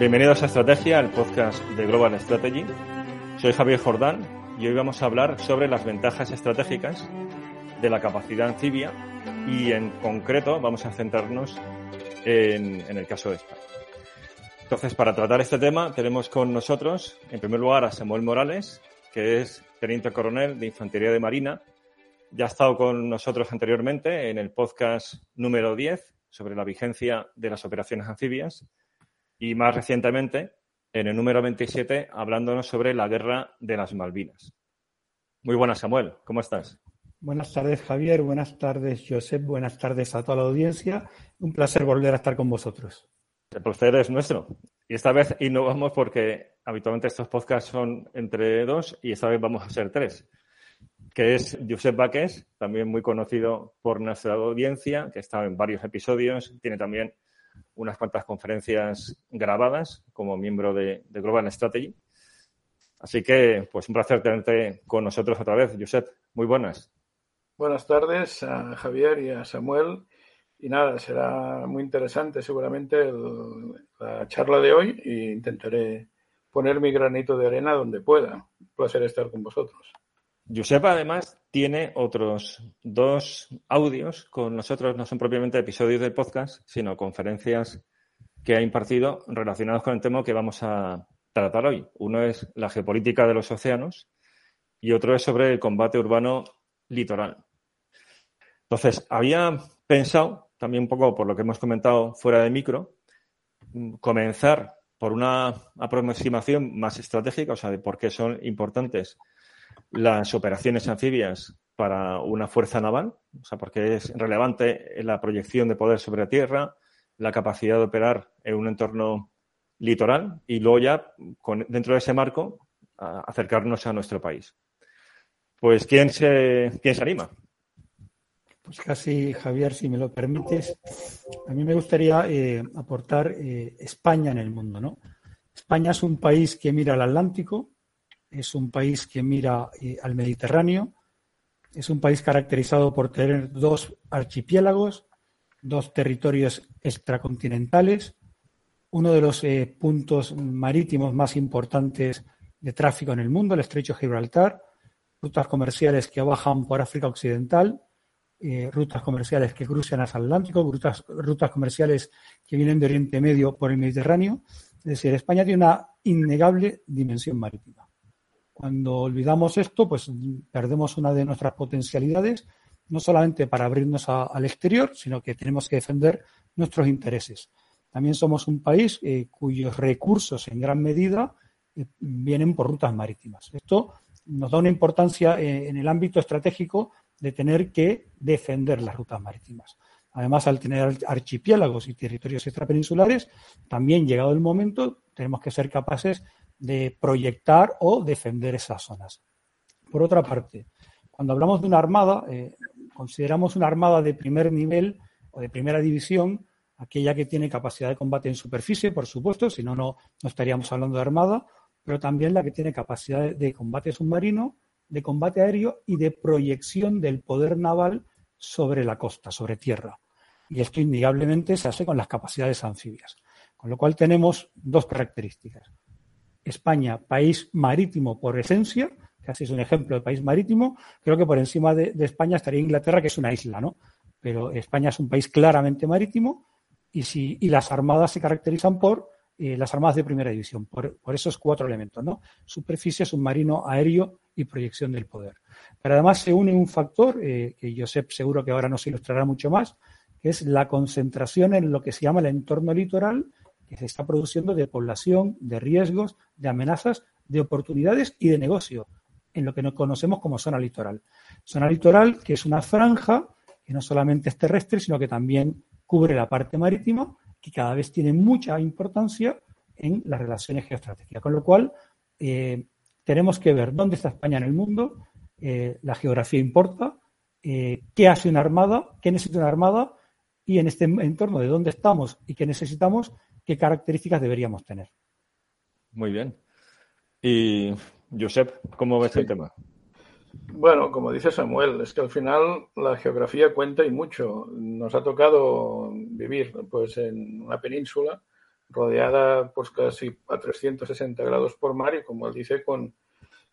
Bienvenidos a Estrategia, el podcast de Global Strategy. Soy Javier Jordán y hoy vamos a hablar sobre las ventajas estratégicas de la capacidad anfibia y en concreto vamos a centrarnos en, el caso de España. Entonces, para tratar este tema tenemos con nosotros, en primer lugar, a Samuel Morales, que es teniente coronel de Infantería de Marina. Ya ha estado con nosotros anteriormente en el podcast número 10 sobre la vigencia de las operaciones anfibias y más recientemente en el número 27 hablándonos sobre la guerra de las Malvinas. Muy buenas, Samuel, ¿cómo estás? Buenas tardes, Javier. Buenas tardes, Josep. Buenas tardes a toda la audiencia. Un placer volver a estar con vosotros. El placer es nuestro. Y esta vez innovamos porque habitualmente estos podcasts son entre dos y esta vez vamos a ser tres. Que es Josep Baques, también muy conocido por nuestra audiencia, que estado en varios episodios. Tiene también unas cuantas conferencias grabadas como miembro de, Global Strategy. Así que, pues un placer tenerte con nosotros otra vez, Josep. Muy buenas. Buenas tardes a Javier y a Samuel. Y nada, será muy interesante seguramente la charla de hoy e intentaré poner mi granito de arena donde pueda. Un placer estar con vosotros. Josep además tiene otros dos audios con nosotros, no son propiamente episodios del podcast, sino conferencias que ha impartido relacionados con el tema que vamos a tratar hoy. Uno es la geopolítica de los océanos y otro es sobre el combate urbano litoral. Entonces, había pensado, también un poco por lo que hemos comentado fuera de micro, comenzar por una aproximación más estratégica, o sea, de por qué son importantes las operaciones anfibias para una fuerza naval, o sea, porque es relevante la proyección de poder sobre la tierra, la capacidad de operar en un entorno litoral y luego ya, dentro de ese marco, acercarnos a nuestro país. Pues, ¿quién se, quién se anima? Pues casi, Javier, si me lo permites, a mí me gustaría eh, aportar eh, España en el mundo, ¿no? España es un país que mira al Atlántico, es un país que mira eh, al Mediterráneo, es un país caracterizado por tener dos archipiélagos, dos territorios extracontinentales, uno de los eh, puntos marítimos más importantes de tráfico en el mundo, el estrecho Gibraltar, rutas comerciales que bajan por África Occidental, eh, rutas comerciales que cruzan hacia el Atlántico, rutas, rutas comerciales que vienen de Oriente Medio por el Mediterráneo. Es decir, España tiene una innegable dimensión marítima. Cuando olvidamos esto, pues perdemos una de nuestras potencialidades, no solamente para abrirnos al exterior, sino que tenemos que defender nuestros intereses. También somos un país eh, cuyos recursos en gran medida eh, vienen por rutas marítimas. Esto nos da una importancia eh, en el ámbito estratégico de tener que defender las rutas marítimas. Además, al tener archipiélagos y territorios extrapeninsulares, también llegado el momento, tenemos que ser capaces de proyectar o defender esas zonas. Por otra parte, cuando hablamos de una armada, eh, consideramos una armada de primer nivel o de primera división aquella que tiene capacidad de combate en superficie, por supuesto, si no, no estaríamos hablando de armada, pero también la que tiene capacidad de combate submarino, de combate aéreo y de proyección del poder naval sobre la costa, sobre tierra. Y esto indudablemente se hace con las capacidades anfibias. Con lo cual tenemos dos características. España, país marítimo por esencia, casi es un ejemplo de país marítimo, creo que por encima de, España estaría Inglaterra, que es una isla, ¿no? Pero España es un país claramente marítimo y, si, y las armadas se caracterizan por eh, las armadas de primera división, por, esos cuatro elementos, ¿no? Superficie, submarino, aéreo y proyección del poder. Pero además se une un factor, eh, que Josep seguro que ahora nos ilustrará mucho más, que es la concentración en lo que se llama el entorno litoral que se está produciendo de población, de riesgos, de amenazas, de oportunidades y de negocio, en lo que nos conocemos como zona litoral. Zona litoral que es una franja que no solamente es terrestre, sino que también cubre la parte marítima, que cada vez tiene mucha importancia en las relaciones geoestratégicas. Con lo cual, eh, tenemos que ver dónde está España en el mundo, eh, la geografía importa, eh, qué hace una armada, qué necesita una armada y en este entorno de dónde estamos y qué necesitamos, qué características deberíamos tener. Muy bien. Y Josep, ¿cómo ves el tema? Bueno, como dice Samuel, es que al final la geografía cuenta y mucho. Nos ha tocado vivir pues en una península rodeada pues casi a 360 grados por mar y como él dice con,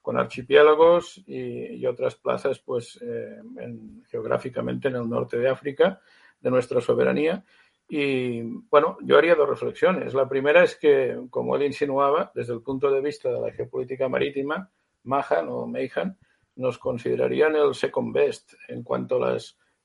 con archipiélagos y, otras plazas pues eh, geográficamente en el norte de África de nuestra soberanía y bueno, yo haría dos reflexiones. La primera es que, como él insinuaba, desde el punto de vista de la geopolítica marítima, Mahan o Meihan nos considerarían el second best en cuanto a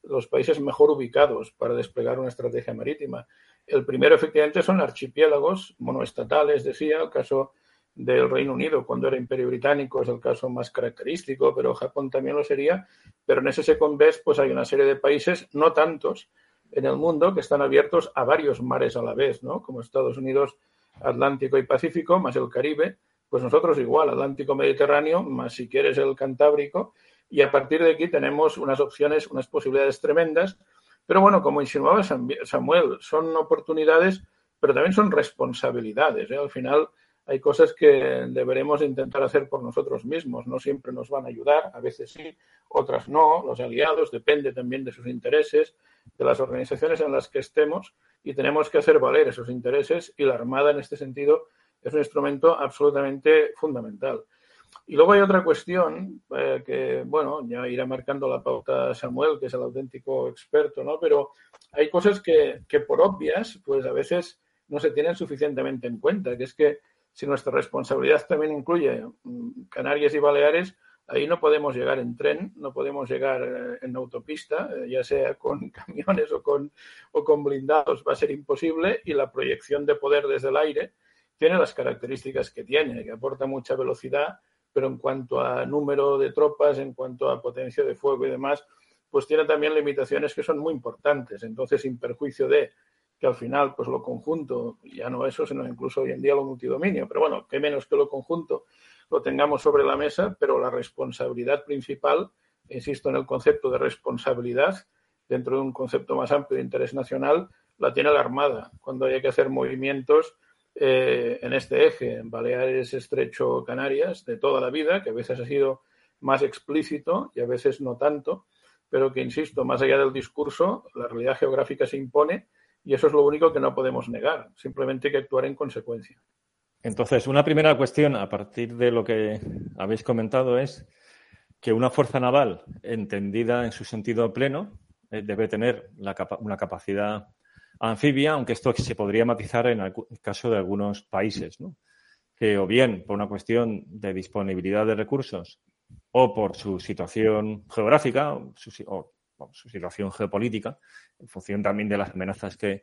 los países mejor ubicados para desplegar una estrategia marítima. El primero, efectivamente, son archipiélagos monoestatales, decía, el caso del Reino Unido cuando era imperio británico es el caso más característico, pero Japón también lo sería. Pero en ese second best, pues hay una serie de países, no tantos, en el mundo que están abiertos a varios mares a la vez, ¿no? Como Estados Unidos, Atlántico y Pacífico, más el Caribe, pues nosotros igual, Atlántico Mediterráneo, más si quieres el Cantábrico, y a partir de aquí tenemos unas opciones, unas posibilidades tremendas. Pero bueno, como insinuaba Samuel, son oportunidades, pero también son responsabilidades. ¿eh? Al final hay cosas que deberemos intentar hacer por nosotros mismos. No siempre nos van a ayudar, a veces sí, otras no. Los aliados depende también de sus intereses de las organizaciones en las que estemos y tenemos que hacer valer esos intereses y la Armada en este sentido es un instrumento absolutamente fundamental. Y luego hay otra cuestión eh, que, bueno, ya irá marcando la pauta Samuel, que es el auténtico experto, ¿no? Pero hay cosas que, que por obvias, pues a veces no se tienen suficientemente en cuenta, que es que si nuestra responsabilidad también incluye mm, Canarias y Baleares, Ahí no podemos llegar en tren, no podemos llegar eh, en autopista, eh, ya sea con camiones o con, o con blindados, va a ser imposible y la proyección de poder desde el aire tiene las características que tiene, que aporta mucha velocidad, pero en cuanto a número de tropas, en cuanto a potencia de fuego y demás, pues tiene también limitaciones que son muy importantes. Entonces, sin perjuicio de que al final, pues lo conjunto, ya no eso, sino incluso hoy en día lo multidominio, pero bueno, qué menos que lo conjunto lo tengamos sobre la mesa, pero la responsabilidad principal, insisto en el concepto de responsabilidad, dentro de un concepto más amplio de interés nacional, la tiene la Armada. Cuando hay que hacer movimientos eh, en este eje, en Baleares, Estrecho, Canarias, de toda la vida, que a veces ha sido más explícito y a veces no tanto, pero que, insisto, más allá del discurso, la realidad geográfica se impone y eso es lo único que no podemos negar. Simplemente hay que actuar en consecuencia. Entonces, una primera cuestión a partir de lo que habéis comentado es que una fuerza naval, entendida en su sentido pleno, eh, debe tener una capacidad anfibia, aunque esto se podría matizar en el caso de algunos países, ¿no? que o bien por una cuestión de disponibilidad de recursos o por su situación geográfica o su situación geopolítica, en función también de las amenazas que,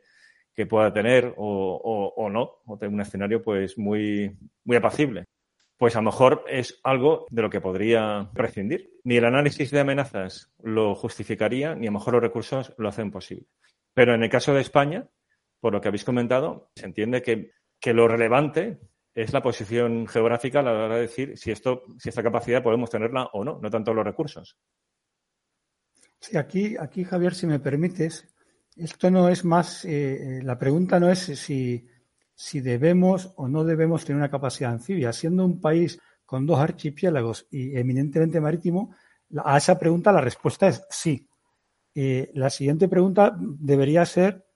que pueda tener o, o, no, o tener un escenario pues muy, muy apacible. Pues a lo mejor es algo de lo que podría prescindir. Ni el análisis de amenazas lo justificaría, ni a lo mejor los recursos lo hacen posible. Pero en el caso de España, por lo que habéis comentado, se entiende que, que lo relevante es la posición geográfica a la hora de decir si, esto, si esta capacidad podemos tenerla o no, no tanto los recursos. Sí, aquí, aquí Javier, si me permites, esto no es más, eh, eh, la pregunta no es si, si debemos o no debemos tener una capacidad anfibia. Siendo un país con dos archipiélagos y eminentemente marítimo, a esa pregunta la respuesta es sí. Eh, la siguiente pregunta debería ser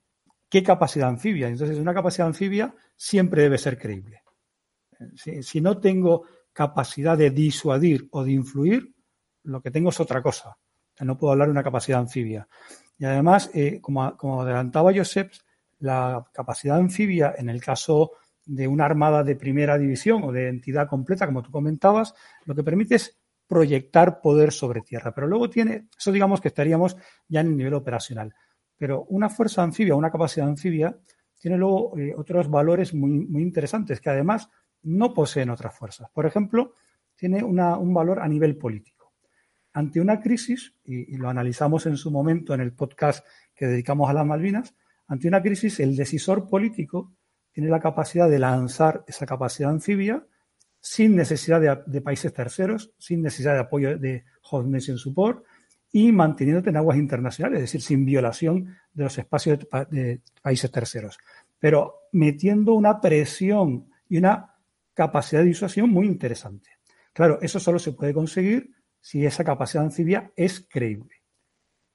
¿qué capacidad anfibia? Entonces, una capacidad anfibia siempre debe ser creíble. Si, si, no tengo capacidad de disuadir o de influir, lo que tengo es otra cosa. No puedo hablar de una capacidad anfibia. Y además, eh, como, como, adelantaba Josep, la capacidad anfibia en el caso de una armada de primera división o de entidad completa, como tú comentabas, lo que permite es proyectar poder sobre tierra. Pero luego tiene, eso digamos que estaríamos ya en el nivel operacional. Pero una fuerza anfibia, una capacidad anfibia, tiene luego eh, otros valores muy, muy interesantes que además no poseen otras fuerzas. Por ejemplo, tiene una, un valor a nivel político ante una crisis, y, lo analizamos en su momento en el podcast que dedicamos a las Malvinas, ante una crisis el decisor político tiene la capacidad de lanzar esa capacidad anfibia sin necesidad de, países terceros, sin necesidad de apoyo de Host Nation Support y manteniéndote en aguas internacionales, es decir, sin violación de los espacios de, de países terceros, pero metiendo una presión y una capacidad de disuasión muy interesante. Claro, eso solo se puede conseguir si esa capacidad anfibia es creíble.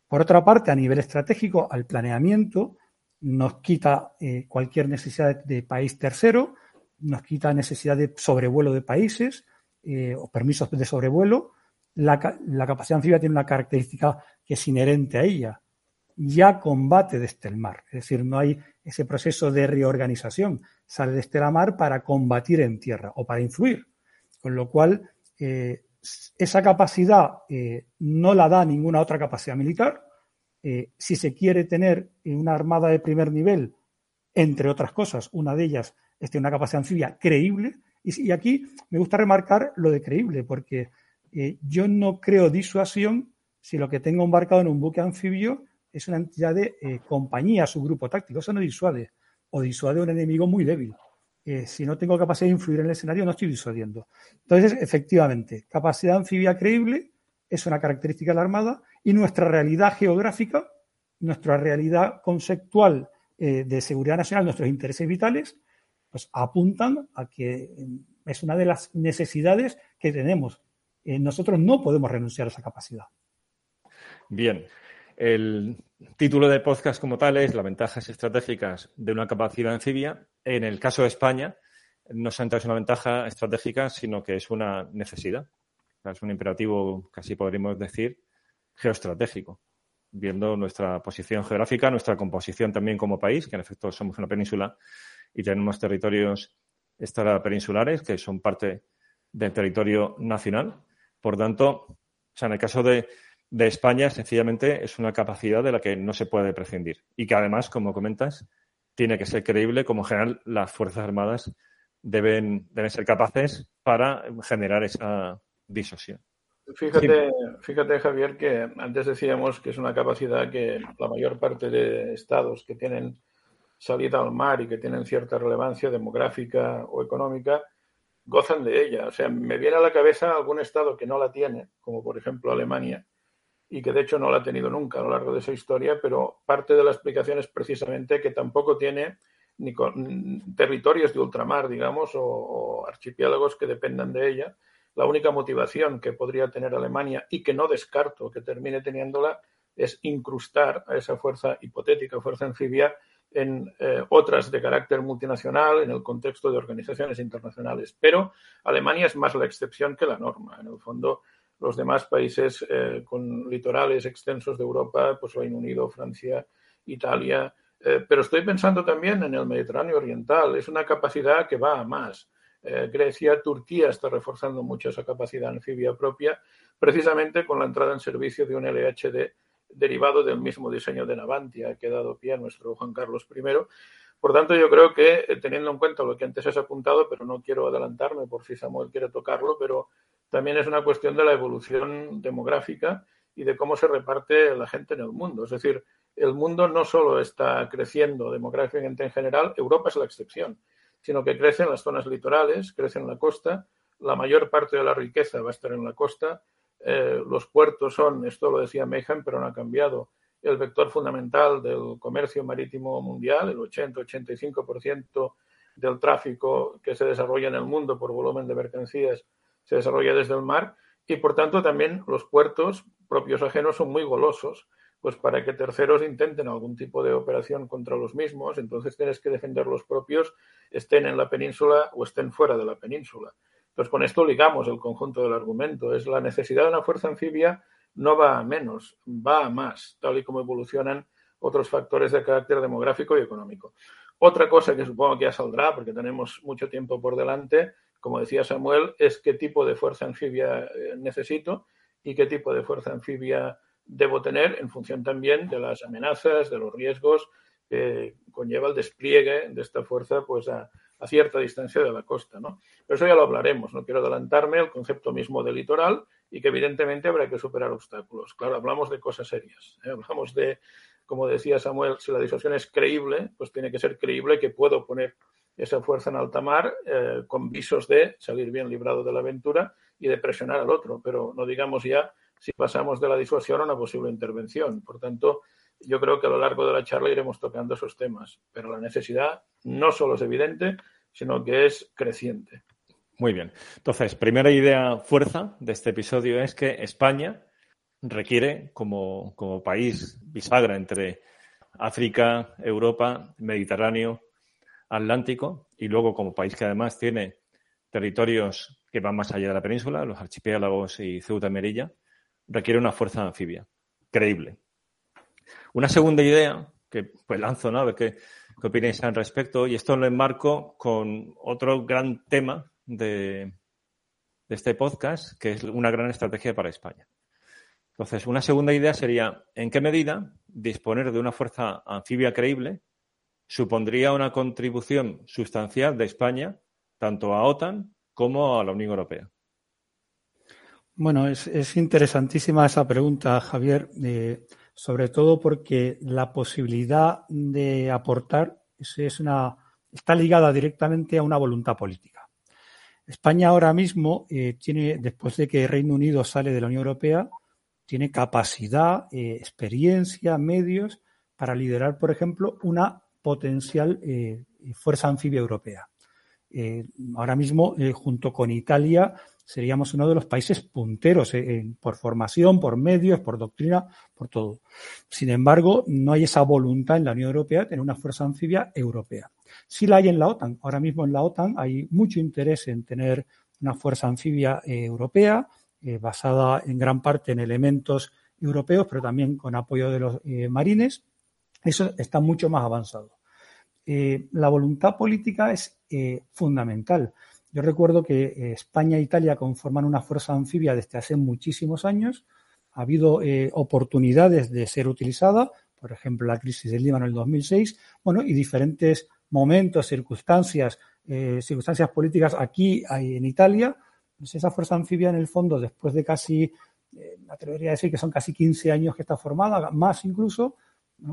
Por otra parte, a nivel estratégico, al planeamiento, nos quita eh, cualquier necesidad de país tercero, nos quita necesidad de sobrevuelo de países eh, o permisos de sobrevuelo. La, capacidad anfibia tiene una característica que es inherente a ella. Ya combate desde el mar, es decir, no hay ese proceso de reorganización. Sale desde la mar para combatir en tierra o para influir. Con lo cual, eh, esa capacidad eh, no la da ninguna otra capacidad militar. Eh, si se quiere tener una armada de primer nivel, entre otras cosas, una de ellas es tener una capacidad anfibia creíble. Y, aquí me gusta remarcar lo de creíble, porque eh, yo no creo disuasión si lo que tengo embarcado en un buque anfibio es una entidad de compañía, su grupo táctico. Eso no disuade. O disuade a un enemigo muy débil. Eh, si no tengo capacidad de influir en el escenario, no estoy disuadiendo. Entonces, efectivamente, capacidad anfibia creíble es una característica de la Armada y nuestra realidad geográfica, nuestra realidad conceptual eh, de seguridad nacional, nuestros intereses vitales, pues apuntan a que mm, es una de las necesidades que tenemos. Eh, nosotros no podemos renunciar a esa capacidad. Bien. El título del podcast como tal es Las ventajas estratégicas de una capacidad anfibia. En el caso de España, no solamente es una ventaja estratégica, sino que es una necesidad. Es un imperativo, casi podríamos decir, geoestratégico, viendo nuestra posición geográfica, nuestra composición también como país, que en efecto somos una península y tenemos territorios extrapeninsulares que son parte del territorio nacional. Por tanto, o sea, en el caso de de España sencillamente es una capacidad de la que no se puede prescindir y que además, como comentas, tiene que ser creíble como en general las Fuerzas Armadas deben, deben ser capaces para generar esa disuasión. Fíjate, fíjate, Javier, que antes decíamos que es una capacidad que la mayor parte de estados que tienen salida al mar y que tienen cierta relevancia demográfica o económica gozan de ella. O sea, me viene a la cabeza algún estado que no la tiene, como por ejemplo Alemania, y que de hecho no la ha tenido nunca a lo largo de su historia, pero parte de la explicación es precisamente que tampoco tiene ni con, territorios de ultramar, digamos, o, o, archipiélagos que dependan de ella. La única motivación que podría tener Alemania y que no descarto que termine teniéndola es incrustar a esa fuerza hipotética, fuerza anfibia, en eh, otras de carácter multinacional en el contexto de organizaciones internacionales. Pero Alemania es más la excepción que la norma. En el fondo, los demás países eh, con litorales extensos de Europa, pues Reino Unido, Francia, Italia. Eh, pero estoy pensando también en el Mediterráneo Oriental. Es una capacidad que va a más. Eh, Grecia, Turquía está reforzando mucho esa capacidad anfibia propia, precisamente con la entrada en servicio de un LHD derivado del mismo diseño de Navantia que ha dado pie a nuestro Juan Carlos I. Por tanto, yo creo que, teniendo en cuenta lo que antes has apuntado, pero no quiero adelantarme por si Samuel quiere tocarlo, pero también es una cuestión de la evolución demográfica y de cómo se reparte la gente en el mundo. Es decir, el mundo no solo está creciendo demográficamente en general, Europa es la excepción, sino que crece en las zonas litorales, crece en la costa, la mayor parte de la riqueza va a estar en la costa, eh, los puertos son, esto lo decía Mejan, pero no ha cambiado, el vector fundamental del comercio marítimo mundial, el 80-85% del tráfico que se desarrolla en el mundo por volumen de mercancías se desarrolla desde el mar y por tanto también los puertos propios ajenos son muy golosos, pues para que terceros intenten algún tipo de operación contra los mismos, entonces tienes que defender los propios, estén en la península o estén fuera de la península. Entonces con esto ligamos el conjunto del argumento, es la necesidad de una fuerza anfibia no va a menos, va a más, tal y como evolucionan otros factores de carácter demográfico y económico. Otra cosa que supongo que ya saldrá, porque tenemos mucho tiempo por delante, como decía Samuel, es qué tipo de fuerza anfibia eh, necesito y qué tipo de fuerza anfibia debo tener en función también de las amenazas, de los riesgos que conlleva el despliegue de esta fuerza pues a, cierta distancia de la costa. ¿no? Pero eso ya lo hablaremos, no quiero adelantarme el concepto mismo de litoral y que evidentemente habrá que superar obstáculos. Claro, hablamos de cosas serias, ¿eh? hablamos de, como decía Samuel, si la disuasión es creíble, pues tiene que ser creíble que puedo poner esa fuerza en alta mar eh, con visos de salir bien librado de la aventura y de presionar al otro, pero no digamos ya si pasamos de la disuasión a una posible intervención. Por tanto, yo creo que a lo largo de la charla iremos tocando esos temas, pero la necesidad no solo es evidente, sino que es creciente. Muy bien. Entonces, primera idea fuerza de este episodio es que España requiere, como, como país bisagra entre África, Europa, Mediterráneo, Atlántico, y luego como país que además tiene territorios que van más allá de la península, los archipiélagos y Ceuta y Merilla, requiere una fuerza anfibia creíble. Una segunda idea que pues lanzo, ¿no? A ver qué, qué opináis al respecto, y esto lo enmarco con otro gran tema de, de este podcast, que es una gran estrategia para España. Entonces, una segunda idea sería, ¿en qué medida disponer de una fuerza anfibia creíble supondría una contribución sustancial de España tanto a OTAN como a la Unión Europea? Bueno, es, interesantísima esa pregunta, Javier, eh, sobre todo porque la posibilidad de aportar es una, está ligada directamente a una voluntad política. España ahora mismo eh, tiene, después de que Reino Unido sale de la Unión Europea, tiene capacidad, eh, experiencia, medios para liderar, por ejemplo, una potencial eh, fuerza anfibia europea. Eh, ahora mismo, junto con Italia, seríamos uno de los países punteros por formación, por medios, por doctrina, por todo. Sin embargo, no hay esa voluntad en la Unión Europea de tener una fuerza anfibia europea. Sí la hay en la OTAN. Ahora mismo en la OTAN hay mucho interés en tener una fuerza anfibia europea eh, basada en gran parte en elementos europeos, pero también con apoyo de los eh, marines. Eso está mucho más avanzado. Eh, la voluntad política es fundamental. Yo recuerdo que España e Italia conforman una fuerza anfibia desde hace muchísimos años. Ha habido oportunidades de ser utilizada, por ejemplo, la crisis del Líbano en el 2006, bueno, y diferentes momentos, circunstancias, circunstancias políticas aquí en Italia pues esa fuerza anfibia, en el fondo, después de casi, eh, me atrevería a decir que son casi 15 años que está formada, más incluso,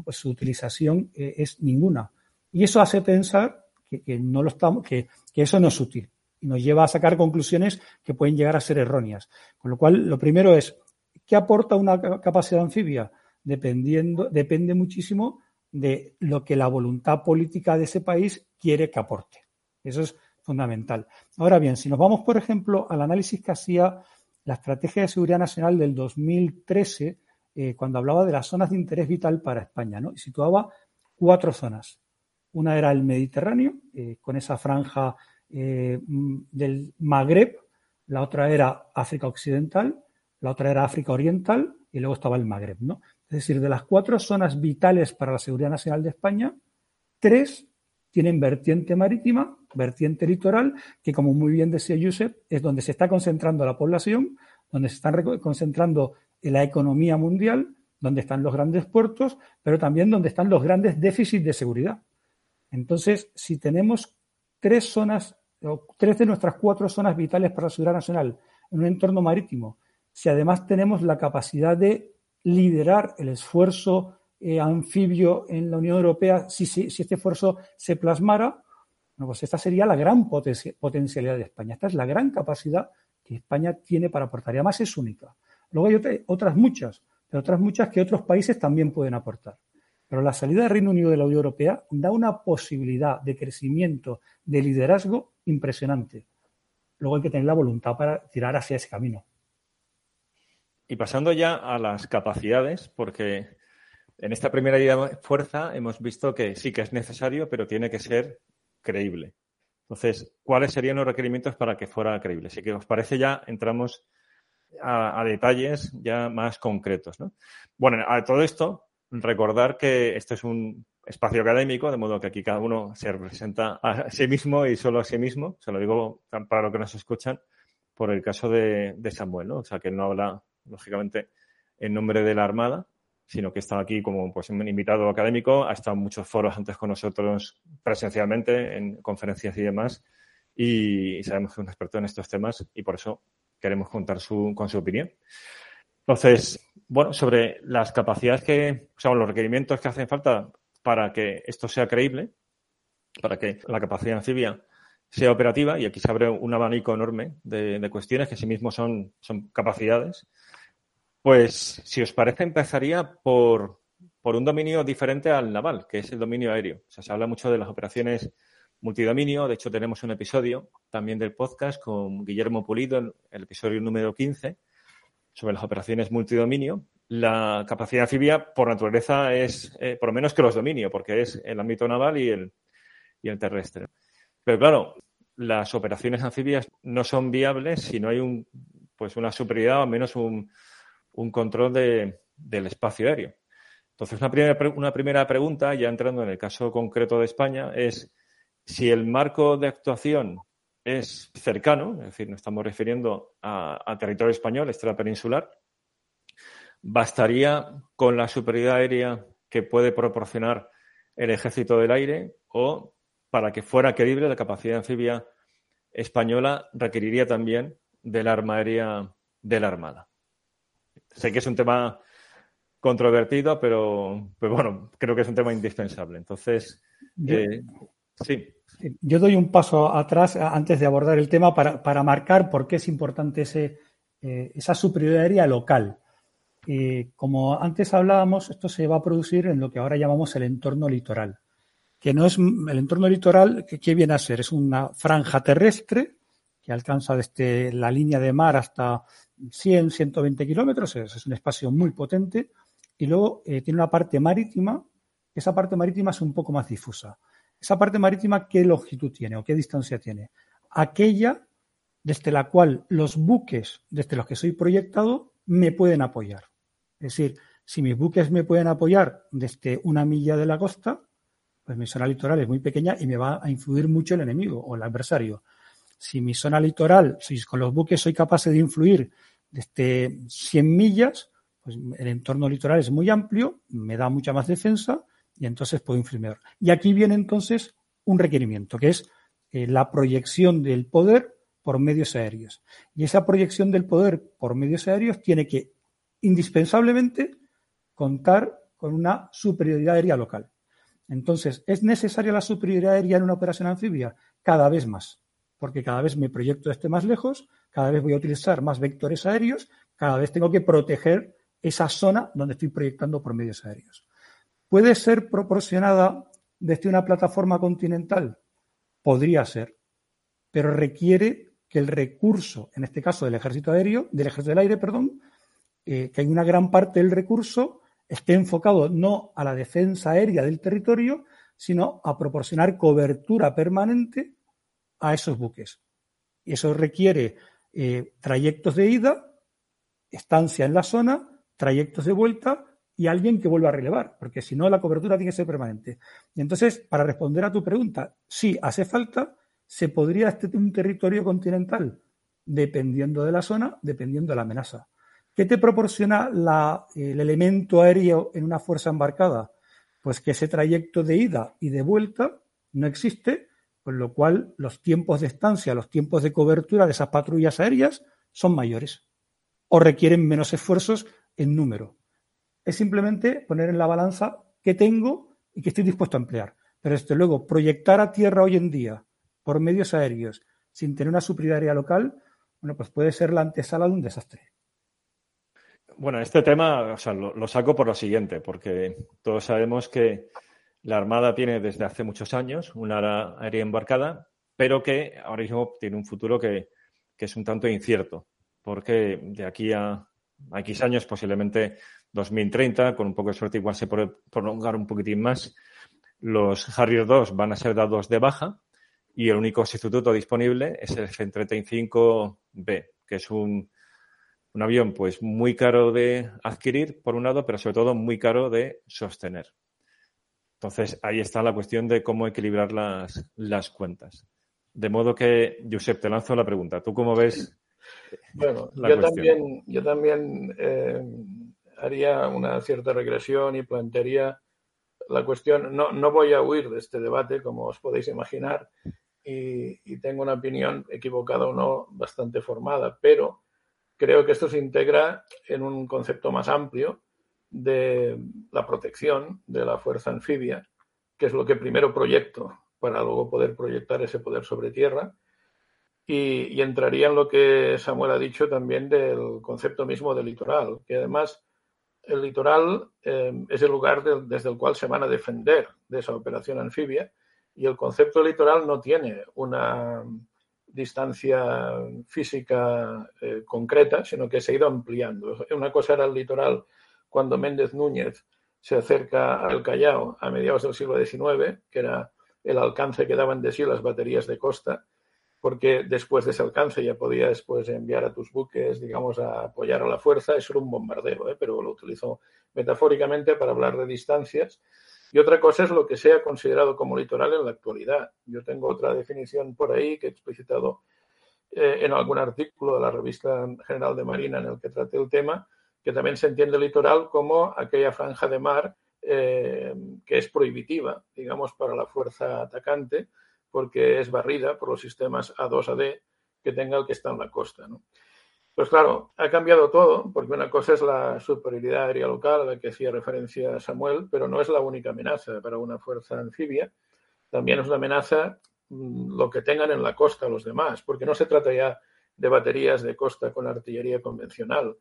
pues su utilización eh, es ninguna. Y eso hace pensar que, no lo estamos, que, eso no es útil y nos lleva a sacar conclusiones que pueden llegar a ser erróneas. Con lo cual, lo primero es, ¿qué aporta una capacidad anfibia? Dependiendo, depende muchísimo de lo que la voluntad política de ese país quiere que aporte. Eso es fundamental. Ahora bien, si nos vamos, por ejemplo, al análisis que hacía la Estrategia de Seguridad Nacional del 2013, eh, cuando hablaba de las zonas de interés vital para España, ¿no? Situaba cuatro zonas. Una era el Mediterráneo, eh, con esa franja eh, del Magreb, la otra era África Occidental, la otra era África Oriental y luego estaba el Magreb, ¿no? Es decir, de las cuatro zonas vitales para la seguridad nacional de España, tres tienen vertiente marítima, vertiente litoral, que como muy bien decía Josep, es donde se está concentrando la población, donde se está concentrando la economía mundial, donde están los grandes puertos, pero también donde están los grandes déficits de seguridad. Entonces, si tenemos tres zonas, o tres de nuestras cuatro zonas vitales para la seguridad nacional en un entorno marítimo, si además tenemos la capacidad de liderar el esfuerzo eh, anfibio en la Unión Europea si, si, este esfuerzo se plasmara, pues esta sería la gran potencialidad de España. Esta es la gran capacidad que España tiene para aportar. Y además es única. Luego hay otras muchas, pero otras muchas que otros países también pueden aportar. Pero la salida del Reino Unido de la Unión Europea da una posibilidad de crecimiento, de liderazgo impresionante. Luego hay que tener la voluntad para tirar hacia ese camino. Y pasando ya a las capacidades, porque en esta primera idea de fuerza hemos visto que sí que es necesario, pero tiene que ser creíble. Entonces, ¿cuáles serían los requerimientos para que fuera creíble? Si que os parece ya entramos a, detalles ya más concretos. Bueno, a todo esto, recordar que esto es un espacio académico, de modo que aquí cada uno se representa a sí mismo y solo a sí mismo. Se lo digo para los que nos escuchan por el caso de, de Samuel, ¿no? O sea, que él no habla, lógicamente, en nombre de la Armada, sino que está aquí como pues, un invitado académico, ha estado en muchos foros antes con nosotros presencialmente, en conferencias y demás, y sabemos que es un experto en estos temas y por eso queremos contar su, con su opinión. Entonces, bueno, sobre las capacidades que, o sea, los requerimientos que hacen falta para que esto sea creíble, para que la capacidad anfibia sea operativa, y aquí se abre un abanico enorme de, de cuestiones que sí mismo son, son capacidades, pues, si os parece, empezaría por, un dominio diferente al naval, que es el dominio aéreo. Se habla mucho de las operaciones multidominio. De hecho, tenemos un episodio también del podcast con Guillermo Pulido, el episodio número 15, sobre las operaciones multidominio. la capacidad anfibia por naturaleza es, eh, por lo menos que los dominio, porque es el ámbito naval y el, y el terrestre. Pero claro, las operaciones anfibias no son viables si no hay un, pues una superioridad o al menos un, un control de, del espacio aéreo. Entonces, una primera, una primera pregunta, ya entrando en el caso concreto de España, es si el marco de actuación es cercano, es decir, nos estamos refiriendo a, territorio español, extra peninsular, ¿bastaría con la superioridad aérea que puede proporcionar el ejército del aire o para que fuera creíble la capacidad anfibia española requeriría también del arma aérea de la Armada? Sé que es un tema controvertido, pero, bueno, creo que es un tema indispensable. Entonces, eh, sí. Yo doy un paso atrás antes de abordar el tema para, marcar por qué es importante ese, eh, esa superioridad local. como antes hablábamos, esto se va a producir en lo que ahora llamamos el entorno litoral, que no es el entorno litoral, ¿qué viene a ser? Es una franja terrestre que alcanza desde la línea de mar hasta 100, 120 kilómetros, es, un espacio muy potente, y luego eh, tiene una parte marítima, esa parte marítima es un poco más difusa. Esa parte marítima, ¿qué longitud tiene o qué distancia tiene? Aquella desde la cual los buques desde los que soy proyectado me pueden apoyar. Es decir, si mis buques me pueden apoyar desde una milla de la costa, pues mi zona litoral es muy pequeña y me va a influir mucho el enemigo o el adversario. Si mi zona litoral, si con los buques soy capaz de influir desde 100 millas, pues el entorno litoral es muy amplio, me da mucha más defensa y entonces puedo influir. Y aquí viene entonces un requerimiento, que es eh, la proyección del poder por medios aéreos. Y esa proyección del poder por medios aéreos tiene que indispensablemente contar con una superioridad aérea local. Entonces, ¿es necesaria la superioridad aérea en una operación anfibia? Cada vez más, porque cada vez me proyecto este más lejos, cada vez voy a utilizar más vectores aéreos, cada vez tengo que proteger esa zona donde estoy proyectando por medios aéreos. ¿Puede ser proporcionada desde una plataforma continental? Podría ser, pero requiere que el recurso, en este caso del ejército aéreo, del ejército del aire, perdón, eh, que hay una gran parte del recurso esté enfocado no a la defensa aérea del territorio, sino a proporcionar cobertura permanente a esos buques. Y eso requiere eh, trayectos de ida, estancia en la zona, trayectos de vuelta y alguien que vuelva a relevar, porque si no la cobertura tiene que ser permanente. Y entonces, para responder a tu pregunta, si hace falta, se podría este un territorio continental, dependiendo de la zona, dependiendo de la amenaza. ¿Qué te proporciona el elemento aéreo en una fuerza embarcada? Pues que ese trayecto de ida y de vuelta no existe, con lo cual los tiempos de estancia, los tiempos de cobertura de esas patrullas aéreas son mayores o requieren menos esfuerzos en número. Es simplemente poner en la balanza qué tengo y qué estoy dispuesto a emplear. Pero desde luego, proyectar a tierra hoy en día por medios aéreos sin tener una superioridad local, bueno, pues puede ser la antesala de un desastre. Bueno, este tema o sea, lo, saco por lo siguiente, porque todos sabemos que la Armada tiene desde hace muchos años una área aérea embarcada, pero que ahora mismo tiene un futuro que, que es un tanto incierto, porque de aquí a a X años, posiblemente 2030, con un poco de suerte igual se puede prolongar un poquitín más, los Harrier 2 van a ser dados de baja y el único sustituto disponible es el F-35B, que es un, un avión pues muy caro de adquirir, por un lado, pero sobre todo muy caro de sostener. Entonces, ahí está la cuestión de cómo equilibrar las, las cuentas. De modo que, Josep, te lanzo la pregunta. ¿Tú cómo ves bueno, yo también, yo también eh, haría una cierta regresión y plantearía la cuestión. No, no voy a huir de este debate, como os podéis imaginar, y, tengo una opinión equivocada o no bastante formada, pero creo que esto se integra en un concepto más amplio de la protección de la fuerza anfibia, que es lo que primero proyecto para luego poder proyectar ese poder sobre tierra y, entraría en lo que Samuel ha dicho también del concepto mismo del litoral, que además el litoral eh, es el lugar desde el cual se van a defender de esa operación anfibia y el concepto litoral no tiene una distancia física eh, concreta, sino que se ha ido ampliando. Una cosa era el litoral cuando Méndez Núñez se acerca al Callao a mediados del siglo XIX, que era el alcance que daban de sí las baterías de costa, porque después de ese alcance ya podías después enviar a tus buques, digamos, a apoyar a la fuerza. Eso era un bombardeo, ¿eh? pero lo utilizo metafóricamente para hablar de distancias. Y otra cosa es lo que sea considerado como litoral en la actualidad. Yo tengo otra definición por ahí que he explicitado eh, en algún artículo de la Revista General de Marina en el que traté el tema, que también se entiende litoral como aquella franja de mar eh, que es prohibitiva, digamos, para la fuerza atacante, porque es barrida por los sistemas A2AD que tenga el que está en la costa. Pues claro, ha cambiado todo, porque una cosa es la superioridad aérea local a la que hacía referencia Samuel, pero no es la única amenaza para una fuerza anfibia. También es una amenaza mm, lo que tengan en la costa los demás, porque no se trata ya de baterías de costa con artillería convencional.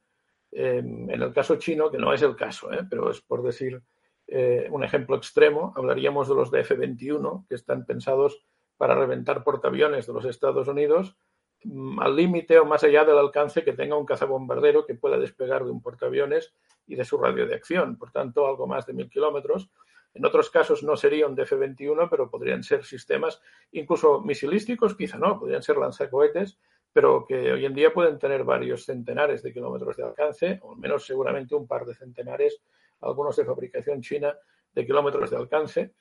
en el caso chino, que no es el caso, ¿eh? pero es por decir eh, un ejemplo extremo, hablaríamos de los de F-21, que están pensados para reventar portaaviones de los Estados Unidos mm, al límite o más allá del alcance que tenga un cazabombardero que pueda despegar de un portaaviones y de su radio de acción, por tanto, algo más de mil kilómetros. En otros casos no sería un DF-21, pero podrían ser sistemas incluso misilísticos, quizá no, podrían ser lanzacohetes, pero que hoy en día pueden tener varios centenares de kilómetros de alcance, o al menos seguramente un par de centenares algunos de fabricación china de kilómetros de alcance,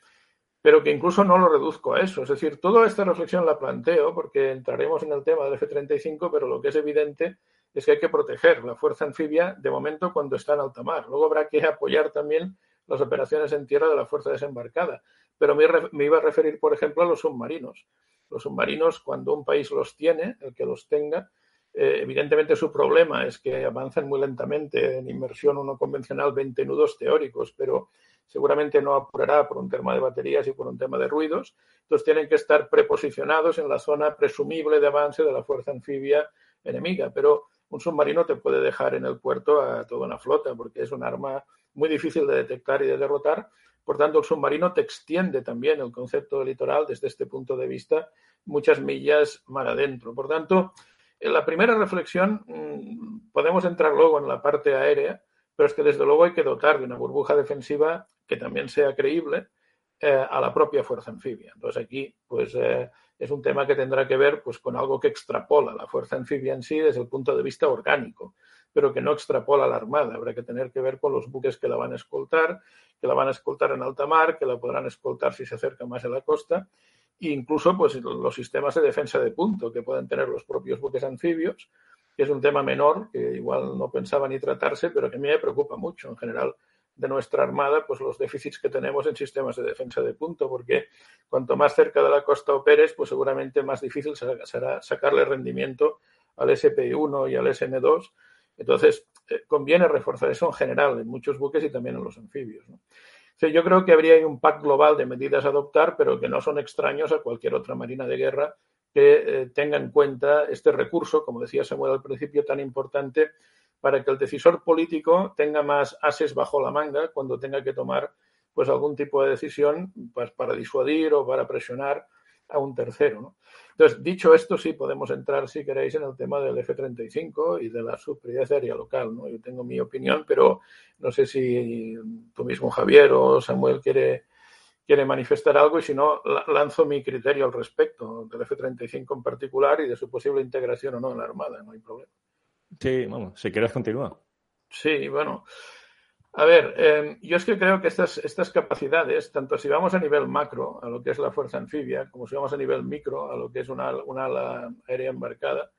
pero que incluso no lo reduzco a eso. Es decir, toda esta reflexión la planteo porque entraremos en el tema del F-35, pero lo que es evidente es que hay que proteger la fuerza anfibia de momento cuando está en alta mar. Luego habrá que apoyar también las operaciones en tierra de la fuerza desembarcada. Pero me, iba a referir, por ejemplo, a los submarinos. Los submarinos, cuando un país los tiene, el que los tenga, eh, evidentemente su problema es que avanzan muy lentamente en inmersión uno convencional 20 nudos teóricos, pero seguramente no apurará por un tema de baterías y por un tema de ruidos. Entonces tienen que estar preposicionados en la zona presumible de avance de la fuerza anfibia enemiga, pero un submarino te puede dejar en el puerto a toda una flota porque es un arma muy difícil de detectar y de derrotar. Por tanto, el submarino te extiende también el concepto de litoral desde este punto de vista muchas millas mar adentro. Por tanto, en la primera reflexión mm, podemos entrar luego en la parte aérea, pero es que desde luego hay que dotar de una burbuja defensiva que también sea creíble eh, a la propia fuerza anfibia. Entonces aquí pues eh, es un tema que tendrá que ver pues con algo que extrapola la fuerza anfibia en sí desde el punto de vista orgánico, pero que no extrapola la armada. Habrá que tener que ver con los buques que la van a escoltar, que la van a escoltar en alta mar, que la podrán escoltar si se acerca más a la costa e incluso pues, los sistemas de defensa de punto que pueden tener los propios buques anfibios, que es un tema menor que igual no pensaba ni tratarse, pero que a mí me preocupa mucho en general de nuestra Armada, pues los déficits que tenemos en sistemas de defensa de punto, porque cuanto más cerca de la costa operes, pues seguramente más difícil será sacarle rendimiento al SP1 y al SN2. Entonces, eh, conviene reforzar eso en general en muchos buques y también en los anfibios. yo creo que habría un pack global de medidas a adoptar, pero que no son extraños a cualquier otra marina de guerra que eh, tenga en cuenta este recurso, como decía Samuel al principio, tan importante para que el decisor político tenga más ases bajo la manga cuando tenga que tomar pues algún tipo de decisión pues, para disuadir o para presionar a un tercero. ¿no? Entonces, dicho esto, sí podemos entrar, si queréis, en el tema del F-35 y de la superioridad aérea local. ¿no? Yo tengo mi opinión, pero no sé si tú mismo, Javier, o Samuel quiere, quiere manifestar algo y si no, lanzo mi criterio al respecto del F-35 en particular y de su posible integración o no en la Armada, no hay problema. Sí, vamos, si quieres continuar. Sí, bueno, a ver, em, yo es que creo que estas, estas capacidades, tanto si vamos a nivel macro, a lo que es la fuerza anfibia, como si vamos a nivel micro, a lo que es una, una ala aérea embarcada,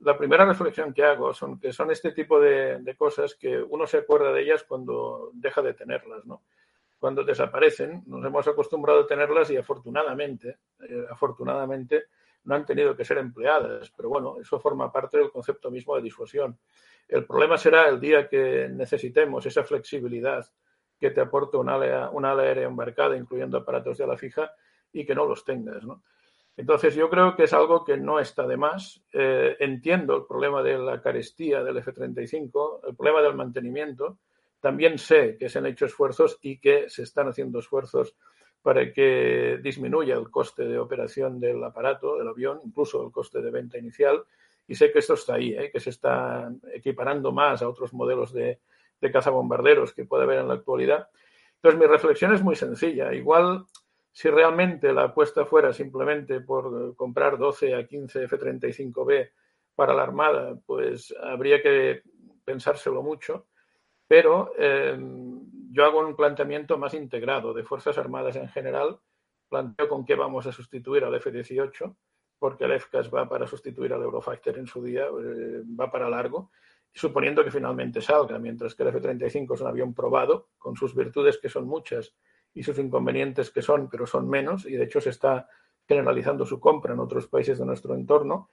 la primera reflexión que hago son que son este tipo de, de, cosas que uno se acuerda de ellas cuando deja de tenerlas, ¿no? Cuando desaparecen, nos hemos acostumbrado a tenerlas y afortunadamente, eh, afortunadamente, no han tenido que ser empleadas, pero bueno, eso forma parte del concepto mismo de disuasión. El problema será el día que necesitemos esa flexibilidad que te aporte un ala, aérea embarcada, incluyendo aparatos de ala fija, y que no los tengas. ¿no? Entonces, yo creo que es algo que no está de más. Eh, entiendo el problema de la carestía del F-35, el problema del mantenimiento. También sé que se han hecho esfuerzos y que se están haciendo esfuerzos para que disminuya el coste de operación del aparato, del avión, incluso el coste de venta inicial. Y sé que esto está ahí, ¿eh? que se está equiparando más a otros modelos de, de cazabombarderos que puede haber en la actualidad. Entonces, mi reflexión es muy sencilla. Igual, si realmente la apuesta fuera simplemente por comprar 12 a 15 F-35B para la Armada, pues habría que pensárselo mucho. Pero eh, yo hago un planteamiento más integrado de Fuerzas Armadas en general. Planteo con qué vamos a sustituir al F-18, porque el FCAS va para sustituir al Eurofighter en su día, eh, va para largo suponiendo que finalmente salga, mientras que el F-35 es un avión probado, con sus virtudes que son muchas y sus inconvenientes que son, pero son menos, y de hecho se está generalizando su compra en otros países de nuestro entorno.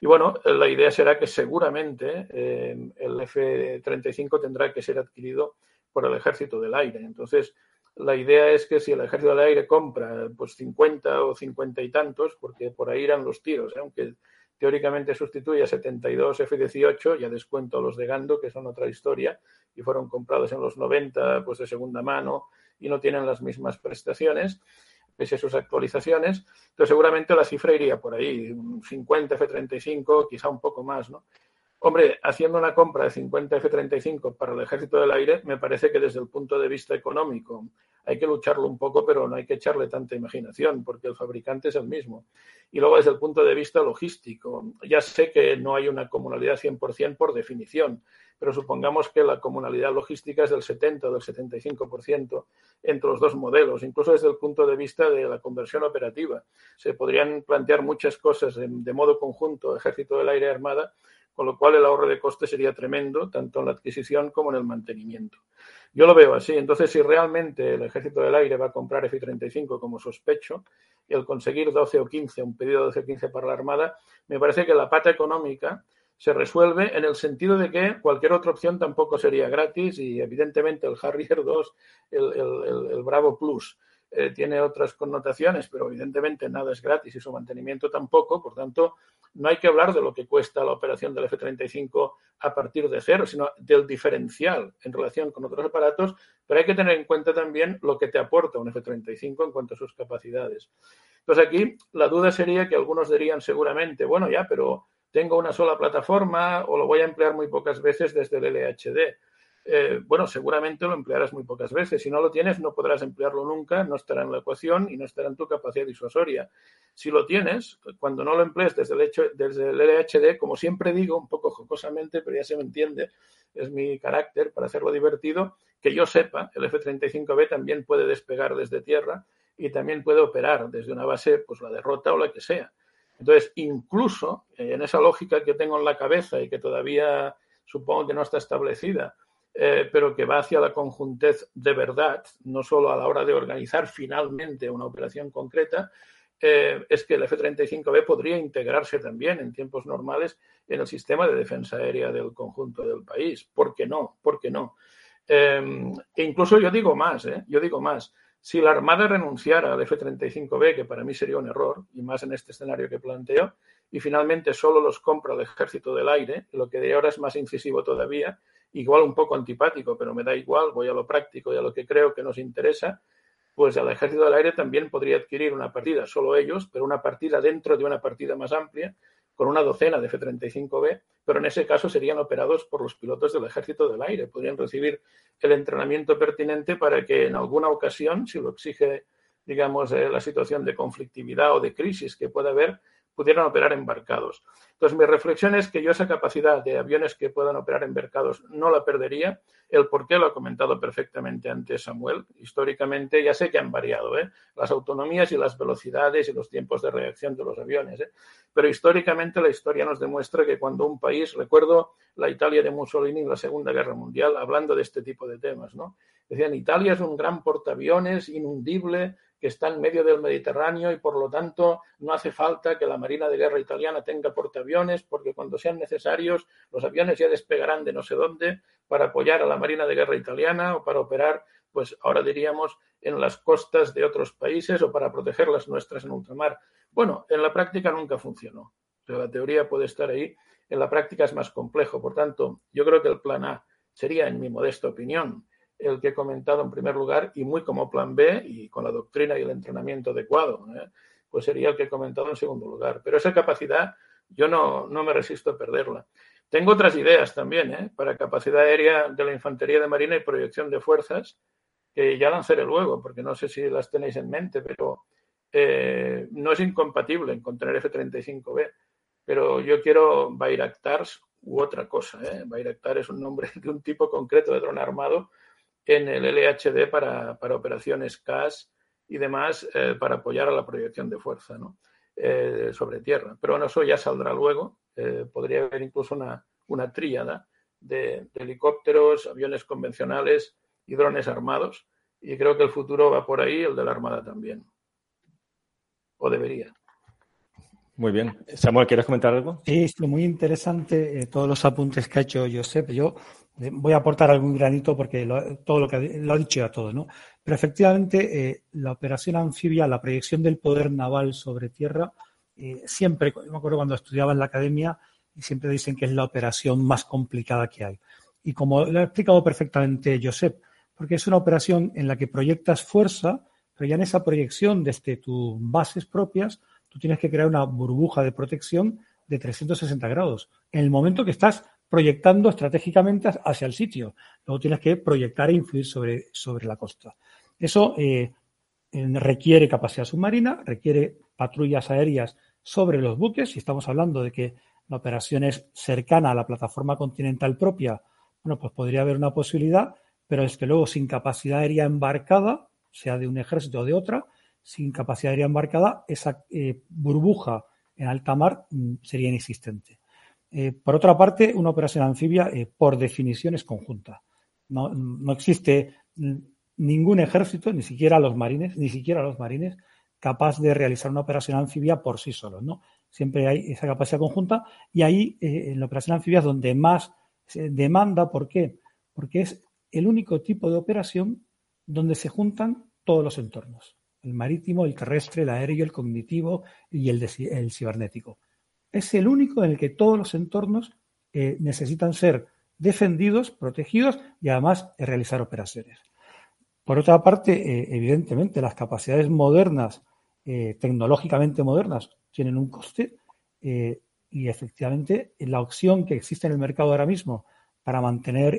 Y bueno, la idea será que seguramente eh, el F-35 tendrá que ser adquirido por el Ejército del Aire. Entonces, la idea es que si el Ejército del Aire compra pues 50 o 50 y tantos, porque por ahí irán los tiros, ¿eh? aunque teóricamente sustituye a 72 F-18, ya descuento los de Gando, que son otra historia, y fueron comprados en los 90 pues de segunda mano y no tienen las mismas prestaciones, pese a sus actualizaciones. Entonces seguramente la cifra iría por ahí, 50 F-35, quizá un poco más, ¿no? Hombre, haciendo una compra de 50 F-35 para el Ejército del Aire, me parece que desde el punto de vista económico hay que lucharlo un poco, pero no hay que echarle tanta imaginación, porque el fabricante es el mismo. Y luego, desde el punto de vista logístico, ya sé que no hay una comunalidad 100% por definición, pero supongamos que la comunalidad logística es del 70 o del 75% entre los dos modelos, incluso desde el punto de vista de la conversión operativa. Se podrían plantear muchas cosas de, de modo conjunto, Ejército del Aire Armada, con lo cual el ahorro de coste sería tremendo, tanto en la adquisición como en el mantenimiento. Yo lo veo así. Entonces, si realmente el Ejército del Aire va a comprar F-35 como sospecho, el conseguir 12 o 15, un pedido de 12 o 15 para la Armada, me parece que la pata económica se resuelve en el sentido de que cualquier otra opción tampoco sería gratis y evidentemente el Harrier 2, el Bravo Plus, eh, tiene otras connotaciones, pero evidentemente nada es gratis y su mantenimiento tampoco. Por tanto, no hay que hablar de lo que cuesta la operación del F-35 a partir de cero, sino del diferencial en relación con otros aparatos, pero hay que tener en cuenta también lo que te aporta un F-35 en cuanto a sus capacidades. Entonces aquí la duda sería que algunos dirían seguramente, bueno, ya, pero tengo una sola plataforma o lo voy a emplear muy pocas veces desde el LHD. Eh, bueno, seguramente lo emplearás muy pocas veces. Si no lo tienes, no podrás emplearlo nunca, no estará en la ecuación y no estará en tu capacidad disuasoria. Si lo tienes, cuando no lo emplees desde el, hecho, desde el LHD, como siempre digo, un poco jocosamente, pero ya se me entiende, es mi carácter para hacerlo divertido, que yo sepa, el F-35B también puede despegar desde tierra y también puede operar desde una base, pues la derrota o la que sea. Entonces, incluso eh, en esa lógica que tengo en la cabeza y que todavía supongo que no está establecida, eh, pero que va hacia la conjuntez de verdad, no solo a la hora de organizar finalmente una operación concreta, eh, es que el F-35B podría integrarse también en tiempos normales en el sistema de defensa aérea del conjunto del país. ¿Por qué no? ¿Por qué no? Eh, e incluso yo digo más, yo digo más. Si la Armada renunciara al F-35B, que para mí sería un error, y más en este escenario que planteo, y finalmente solo los compra el Ejército del Aire, lo que de ahora es más incisivo todavía, igual un poco antipático, pero me da igual, voy a lo práctico y a lo que creo que nos interesa, pues el Ejército del Aire también podría adquirir una partida, solo ellos, pero una partida dentro de una partida más amplia, con una docena de F-35B, pero en ese caso serían operados por los pilotos del Ejército del Aire. Podrían recibir el entrenamiento pertinente para que en alguna ocasión, si lo exige, digamos, eh, la situación de conflictividad o de crisis que pueda haber, pudieran operar embarcados. Entonces, mi reflexión es que yo esa capacidad de aviones que puedan operar embarcados no la perdería. El por qué lo ha comentado perfectamente antes Samuel. Históricamente ya sé que han variado ¿eh? las autonomías y las velocidades y los tiempos de reacción de los aviones. ¿eh? Pero históricamente la historia nos demuestra que cuando un país, recuerdo la Italia de Mussolini en la Segunda Guerra Mundial, hablando de este tipo de temas, ¿no? Decían, Italia es un gran portaaviones, inundible, que está en medio del Mediterráneo y por lo tanto no hace falta que la Marina de Guerra italiana tenga portaaviones porque cuando sean necesarios los aviones ya despegarán de no sé dónde para apoyar a la Marina de Guerra italiana o para operar, pues ahora diríamos, en las costas de otros países o para proteger las nuestras en ultramar. Bueno, en la práctica nunca funcionó. la teoría puede estar ahí, en la práctica es más complejo. Por tanto, yo creo que el plan A sería, en mi modesta opinión, el que he comentado en primer lugar y muy como plan B y con la doctrina y el entrenamiento adecuado, ¿eh? pues sería el que he comentado en segundo lugar. Pero esa capacidad yo no, no me resisto a perderla. Tengo otras ideas también, ¿eh? para capacidad aérea de la Infantería de Marina y proyección de fuerzas, que ya lanzaré luego, porque no sé si las tenéis en mente, pero eh, no es incompatible con tener F-35B. Pero yo quiero Bayraktars u otra cosa. ¿eh? Bayraktar es un nombre de un tipo concreto de dron armado en el LHD para, para operaciones CAS y demás eh, para apoyar a la proyección de fuerza ¿no? Eh, sobre tierra. Pero bueno, eso ya saldrá luego eh, podría haber incluso una, una tríada de, helicópteros, aviones convencionales y drones armados. Y creo que el futuro va por ahí, el de la Armada también. O debería. Muy bien. Samuel, ¿quieres comentar algo? Sí, es muy interesante eh, todos los apuntes que ha hecho Josep. Yo voy a aportar algún granito porque todo lo que lo ha dicho ya todo, ¿no? Pero efectivamente, la operación anfibia, la proyección del poder naval sobre tierra, eh, siempre, me acuerdo cuando estudiaba en la academia, y siempre dicen que es la operación más complicada que hay. Y como lo ha explicado perfectamente Josep, porque es una operación en la que proyectas fuerza, pero ya en esa proyección desde tus bases propias, tú tienes que crear una burbuja de protección de 360 grados. En el momento que estás proyectando estratégicamente hacia el sitio, luego tienes que proyectar e influir sobre, sobre la costa. Eso eh, requiere capacidad submarina, requiere patrullas aéreas sobre los buques, si estamos hablando de que la operación es cercana a la plataforma continental propia, bueno, pues podría haber una posibilidad, pero es que luego sin capacidad aérea embarcada, sea de un ejército o de otra, sin capacidad aérea embarcada, esa eh, burbuja en alta mar mm, sería inexistente. Eh, por otra parte, una operación anfibia, eh, por definición, es conjunta. No, existe ningún ejército, ni siquiera los marines, ni siquiera los marines, capaz de realizar una operación anfibia por sí solo, ¿no? Siempre hay esa capacidad conjunta y ahí eh, en la operación anfibia es donde más se demanda. ¿Por qué? Porque es el único tipo de operación donde se juntan todos los entornos. El marítimo, el terrestre, el aéreo, el cognitivo y el cibernético. Es el único en el que todos los entornos eh, necesitan ser defendidos, protegidos y además realizar operaciones. Por otra parte, eh, evidentemente, las capacidades modernas eh, tecnológicamente modernas tienen un coste y efectivamente la opción que existe en el mercado ahora mismo para mantener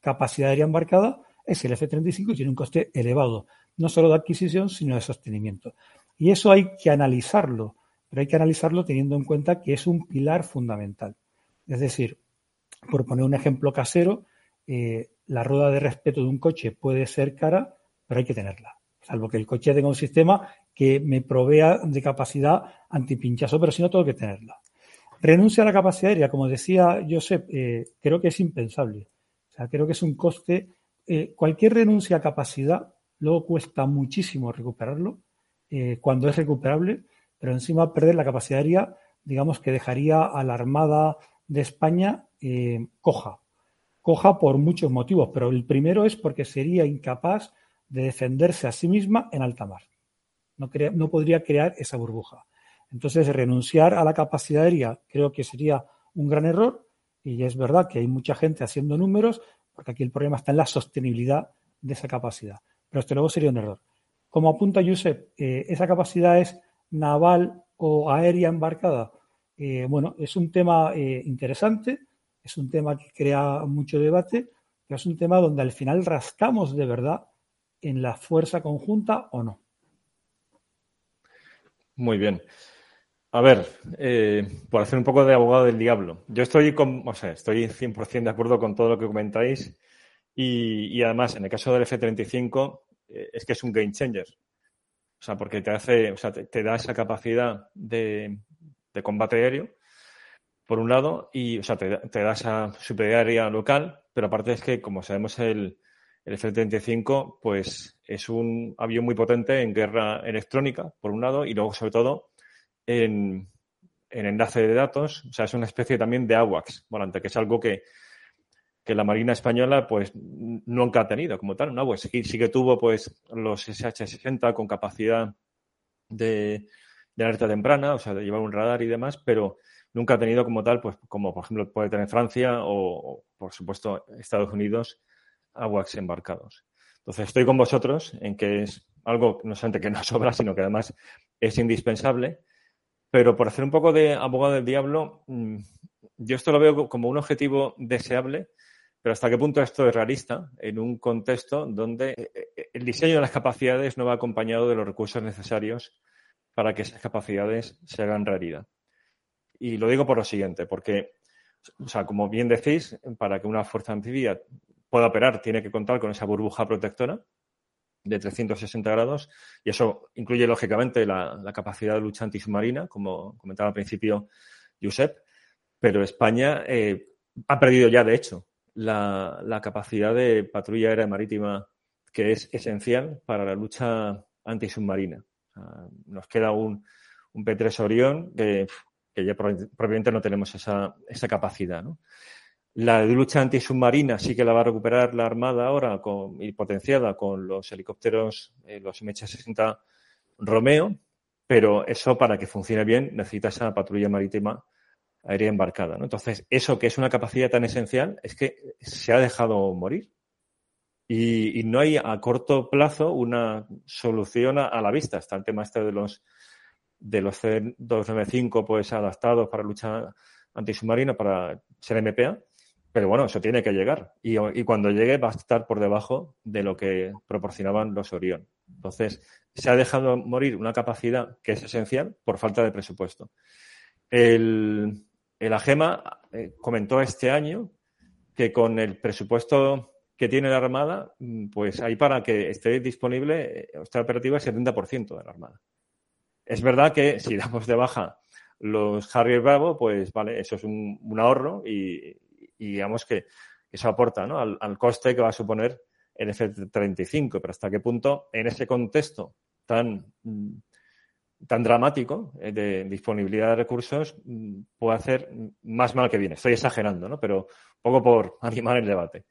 capacidad aérea embarcada es el F-35 y tiene un coste elevado, no solo de adquisición, sino de sostenimiento. Y eso hay que analizarlo, pero hay que analizarlo teniendo en cuenta que es un pilar fundamental. Es decir, por poner un ejemplo casero, la rueda de respeto de un coche puede ser cara, pero hay que tenerla salvo que el coche tenga un sistema que me provea de capacidad antipinchazo, pero si no tengo que tenerla. Renuncia a la capacidad aérea, como decía Josep, eh, creo que es impensable. O sea, creo que es un coste. Eh, cualquier renuncia a capacidad luego cuesta muchísimo recuperarlo eh, cuando es recuperable, pero encima perder la capacidad aérea, digamos que dejaría a la Armada de España coja. Coja por muchos motivos, pero el primero es porque sería incapaz de defenderse a sí misma en alta mar. No, no podría crear esa burbuja. Entonces, renunciar a la capacidad aérea creo que sería un gran error y es verdad que hay mucha gente haciendo números porque aquí el problema está en la sostenibilidad de esa capacidad. Pero esto luego sería un error. Como apunta Josep, eh, ¿esa capacidad es naval o aérea embarcada? Eh, bueno, es un tema eh, interesante, es un tema que crea mucho debate, pero es un tema donde al final rascamos de verdad en la fuerza conjunta o no. Muy bien. A ver, eh, por hacer un poco de abogado del diablo, yo estoy, con, o sea, estoy 100% de acuerdo con todo lo que comentáis y, además, en el caso del F-35, eh, es que es un game changer. O sea, porque te hace, o sea, te, da esa capacidad de, combate aéreo, por un lado, y, o sea, te, te da esa superioridad local, pero aparte es que, como sabemos, el, el F-35, pues es un avión muy potente en guerra electrónica, por un lado, y luego, sobre todo, en, enlace de datos. O sea, es una especie también de AWACS volante, que es algo que, la Marina Española, pues, nunca ha tenido como tal. ¿no? Pues sí, sí que tuvo, pues, los SH-60 con capacidad de, alerta temprana, o sea, de llevar un radar y demás, pero nunca ha tenido como tal, pues, como por ejemplo puede tener Francia o por supuesto, Estados Unidos aguas embarcados. Entonces, estoy con vosotros en que es algo no solamente que no sobra, sino que además es indispensable. Pero por hacer un poco de abogado del diablo, mm, yo esto lo veo como un objetivo deseable, pero hasta qué punto esto es realista en un contexto donde eh, eh, el diseño de las capacidades no va acompañado de los recursos necesarios para que esas capacidades se hagan realidad. Y lo digo por lo siguiente, porque, o sea, como bien decís, para que una fuerza anfibia pueda operar tiene que contar con esa burbuja protectora de 360 grados y eso incluye lógicamente la, capacidad de lucha antisubmarina, como comentaba al principio Josep, pero España eh, ha perdido ya, de hecho, la, capacidad de patrulla aérea marítima que es esencial para la lucha antisubmarina. nos queda un, un P3 Orión que, ya probablemente no tenemos esa, capacidad. La lucha antisubmarina sí que la va a recuperar la Armada ahora con, y potenciada con los helicópteros, eh, los MH-60 Romeo, pero eso para que funcione bien necesita esa patrulla marítima aérea embarcada. ¿no? Entonces, eso que es una capacidad tan esencial es que se ha dejado morir. Y, no hay a corto plazo una solución a, la vista. Está el tema este de los de los C295 pues adaptados para lucha antisubmarina para ser MPA pero bueno, eso tiene que llegar. Y, cuando llegue va a estar por debajo de lo que proporcionaban los Orión. Entonces, se ha dejado morir una capacidad que es esencial por falta de presupuesto. El, AGEMA eh, comentó este año que con el presupuesto que tiene la Armada, mm, pues hay para que esté disponible, eh, esté operativa el 70% de la Armada. Es verdad que si damos de baja los Harrier Bravo, pues vale, eso es un, ahorro y, digamos que eso aporta ¿no? al, coste que va a suponer el F-35, pero hasta qué punto en ese contexto tan, tan dramático eh, de disponibilidad de recursos mm, puede hacer más mal que bien. Estoy exagerando, ¿no? pero poco por animar el debate.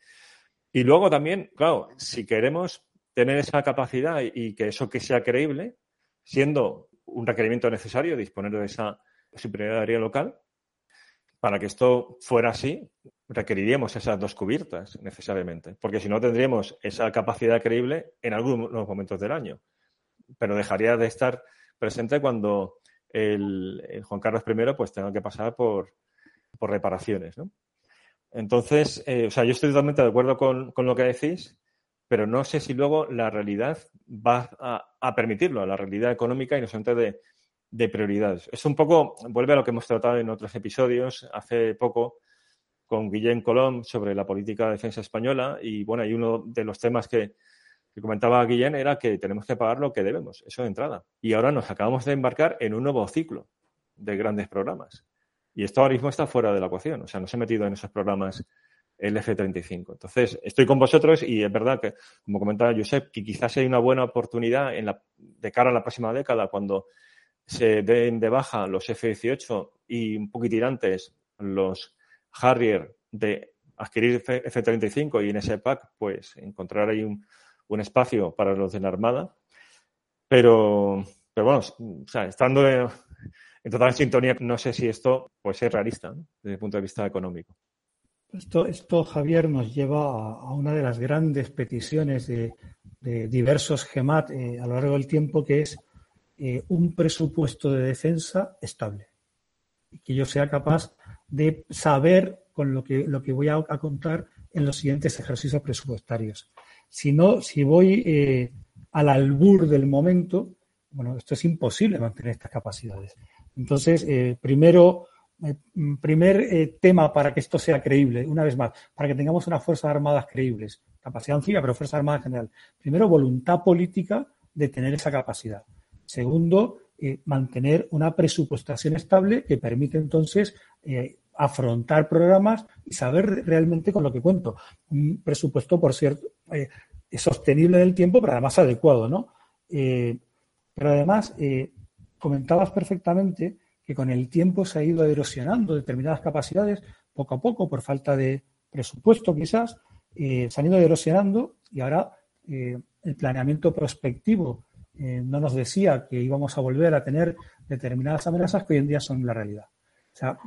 Y luego también, claro, si queremos tener esa capacidad y que eso que sea creíble, siendo un requerimiento necesario disponer de esa superioridad local, para que esto fuera así, requeriríamos esas dos cubiertas necesariamente, porque si no tendríamos esa capacidad creíble en algunos momentos del año, pero dejaría de estar presente cuando el, Juan Carlos I pues tenga que pasar por, reparaciones. Entonces, eh, o sea, yo estoy totalmente de acuerdo con, lo que decís, pero no sé si luego la realidad va a, permitirlo, la realidad económica y no solamente de, de prioridades. Es un poco, vuelve a lo que hemos tratado en otros episodios hace poco, con Guillén Colom sobre la política de defensa española y bueno, y uno de los temas que, comentaba Guillén era que tenemos que pagar lo que debemos, eso de entrada. Y ahora nos acabamos de embarcar en un nuevo ciclo de grandes programas. Y esto ahora mismo está fuera de la ecuación, o sea, no se ha metido en esos programas el F-35. Entonces, estoy con vosotros y es verdad que, como comentaba Josep, que quizás hay una buena oportunidad en la, de cara a la próxima década cuando se den de baja los F-18 y un poquito antes los Harrier de adquirir F-35 y en ese pack, pues encontrar ahí un, espacio para los de la Armada. Pero, pero bueno, estando en, total sintonía, no sé si esto pues, es realista desde el punto de vista económico. Esto, esto Javier, nos lleva a, una de las grandes peticiones de, diversos GEMAT eh, a lo largo del tiempo, que es eh, un presupuesto de defensa estable. Que yo sea capaz de saber con lo que, lo que voy a, contar en los siguientes ejercicios presupuestarios. Si no, si voy eh, al albur del momento, bueno, esto es imposible mantener estas capacidades. Entonces, eh, primero, eh, primer tema para que esto sea creíble, una vez más, para que tengamos unas Fuerzas Armadas creíbles, capacidad anfibia, pero Fuerzas Armadas en general. Primero, voluntad política de tener esa capacidad. Segundo, mantener una presupuestación estable que permite entonces afrontar programas y saber realmente con lo que cuento. Un presupuesto, por cierto, eh, sostenible en el tiempo, pero además adecuado, ¿no? pero además, comentabas perfectamente que con el tiempo se ha ido erosionando determinadas capacidades, poco a poco, por falta de presupuesto quizás, se han ido erosionando y ahora el planeamiento prospectivo eh, no nos decía que íbamos a volver a tener determinadas amenazas que hoy en día son la realidad.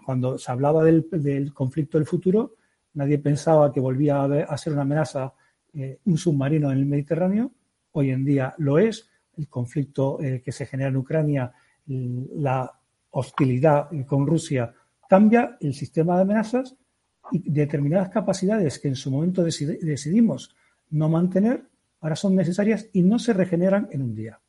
Cuando se hablaba del, conflicto del futuro, nadie pensaba que volvía a, ser una amenaza eh, un submarino en el Mediterráneo. Hoy en día lo es. El conflicto eh, que se genera en Ucrania, la hostilidad con Rusia cambia el sistema de amenazas y determinadas capacidades que en su momento decidimos no mantener, ahora son necesarias y no se regeneran en un día.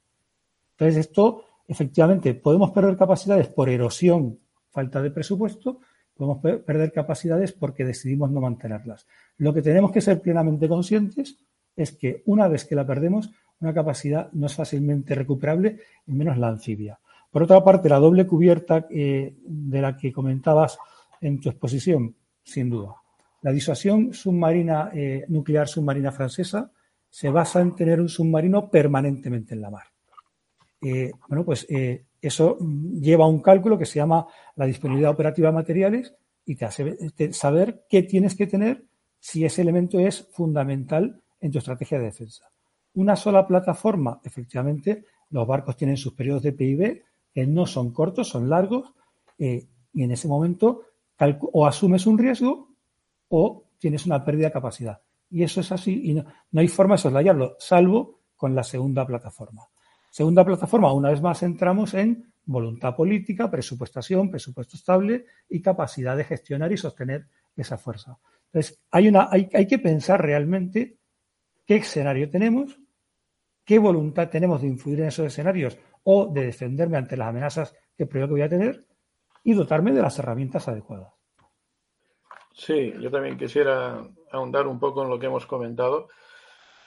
Entonces, esto, efectivamente, podemos perder capacidades por erosión, falta de presupuesto, podemos perder capacidades porque decidimos no mantenerlas. Lo que tenemos que ser plenamente conscientes es que una vez que la perdemos, una capacidad no es fácilmente recuperable, y menos la anfibia. Por otra parte, la doble cubierta eh, de la que comentabas en tu exposición, sin duda. La disuasión submarina eh, nuclear submarina francesa se basa en tener un submarino permanentemente en la mar. Eh, bueno, pues eso lleva a un cálculo que se llama la disponibilidad operativa de materiales y te hace saber qué tienes que tener si ese elemento es fundamental en tu estrategia de defensa. Una sola plataforma, efectivamente, los barcos tienen sus periodos de PIB que no son cortos, son largos, eh, y en ese momento o asumes un riesgo o tienes una pérdida de capacidad. Y eso es así y no, hay forma de soslayarlo, salvo con la segunda plataforma. Segunda plataforma, una vez más entramos en voluntad política, presupuestación, presupuesto estable y capacidad de gestionar y sostener esa fuerza. Entonces, hay, una, hay, que pensar realmente qué escenario tenemos, qué voluntad tenemos de influir en esos escenarios o de defenderme ante las amenazas que creo que voy a tener y dotarme de las herramientas adecuadas. Sí, yo también quisiera ahondar un poco en lo que hemos comentado.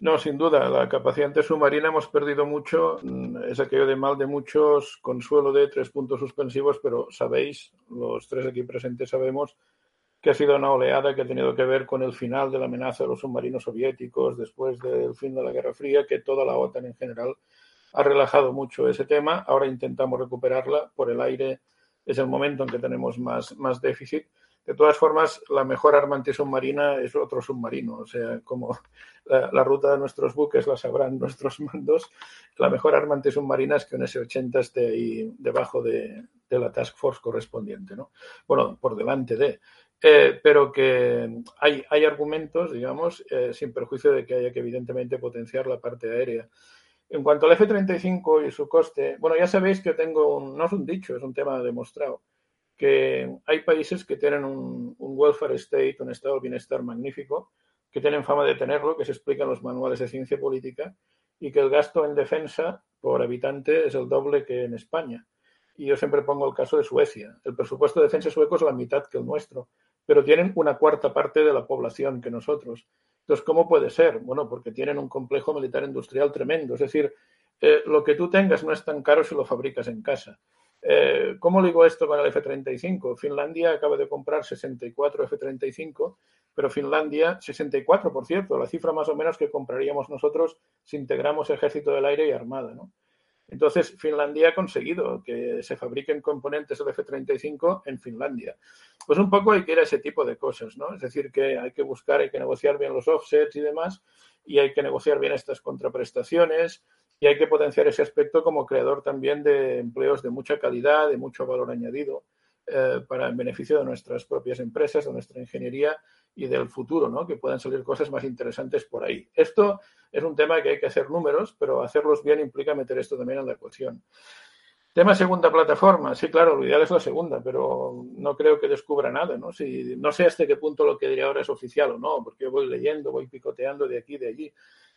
No, sin duda, la capacidad submarina hemos perdido mucho, mm, es aquello de mal de muchos, consuelo de tres puntos suspensivos, pero sabéis, los tres aquí presentes sabemos que ha sido una oleada que ha tenido que ver con el final de la amenaza de los submarinos soviéticos después del fin de la Guerra Fría, que toda la OTAN en general ha relajado mucho ese tema. Ahora intentamos recuperarla. Por el aire es el momento en que tenemos más, más déficit. De todas formas, la mejor arma antisubmarina es otro submarino. O sea, como la, ruta de nuestros buques la sabrán nuestros mandos, la mejor arma antisubmarina es que un S-80 esté ahí debajo de, de, la task force correspondiente. ¿no? Bueno, por delante de. Eh, pero que hay, hay argumentos, digamos, eh, sin perjuicio de que haya que evidentemente potenciar la parte aérea. En cuanto al F-35 y su coste, bueno, ya sabéis que tengo un, no es un dicho, es un tema demostrado, que hay países que tienen un, welfare state, un estado de bienestar magnífico, que tienen fama de tenerlo, que se explica en los manuales de ciencia política, y que el gasto en defensa por habitante es el doble que en España. Y yo siempre pongo el caso de Suecia. El presupuesto de defensa sueco es la mitad que el nuestro pero tienen una cuarta parte de la población que nosotros. Entonces, ¿cómo puede ser? Bueno, porque tienen un complejo militar industrial tremendo. Es decir, eh, lo que tú tengas no es tan caro si lo fabricas en casa. Eh, ¿Cómo digo esto con el F-35? Finlandia acaba de comprar 64 F-35, pero Finlandia, 64, por cierto, la cifra más o menos que compraríamos nosotros si integramos ejército del aire y armada. ¿no? Entonces, Finlandia ha conseguido que se fabriquen componentes del F-35 en Finlandia. Pues un poco hay que ir a ese tipo de cosas, ¿no? Es decir, que hay que buscar, hay que negociar bien los offsets y demás, y hay que negociar bien estas contraprestaciones, y hay que potenciar ese aspecto como creador también de empleos de mucha calidad, de mucho valor añadido, eh, para el beneficio de nuestras propias empresas, de nuestra ingeniería y del futuro, ¿no? Que puedan salir cosas más interesantes por ahí. Esto es un tema que hay que hacer números, pero hacerlos bien implica meter esto también en la ecuación. Tema segunda plataforma. Sí, claro, lo ideal es la segunda, pero no creo que descubra nada, ¿no? Si, no sé hasta qué punto lo que diría ahora es oficial o no, porque yo voy leyendo, voy picoteando de aquí, de allí.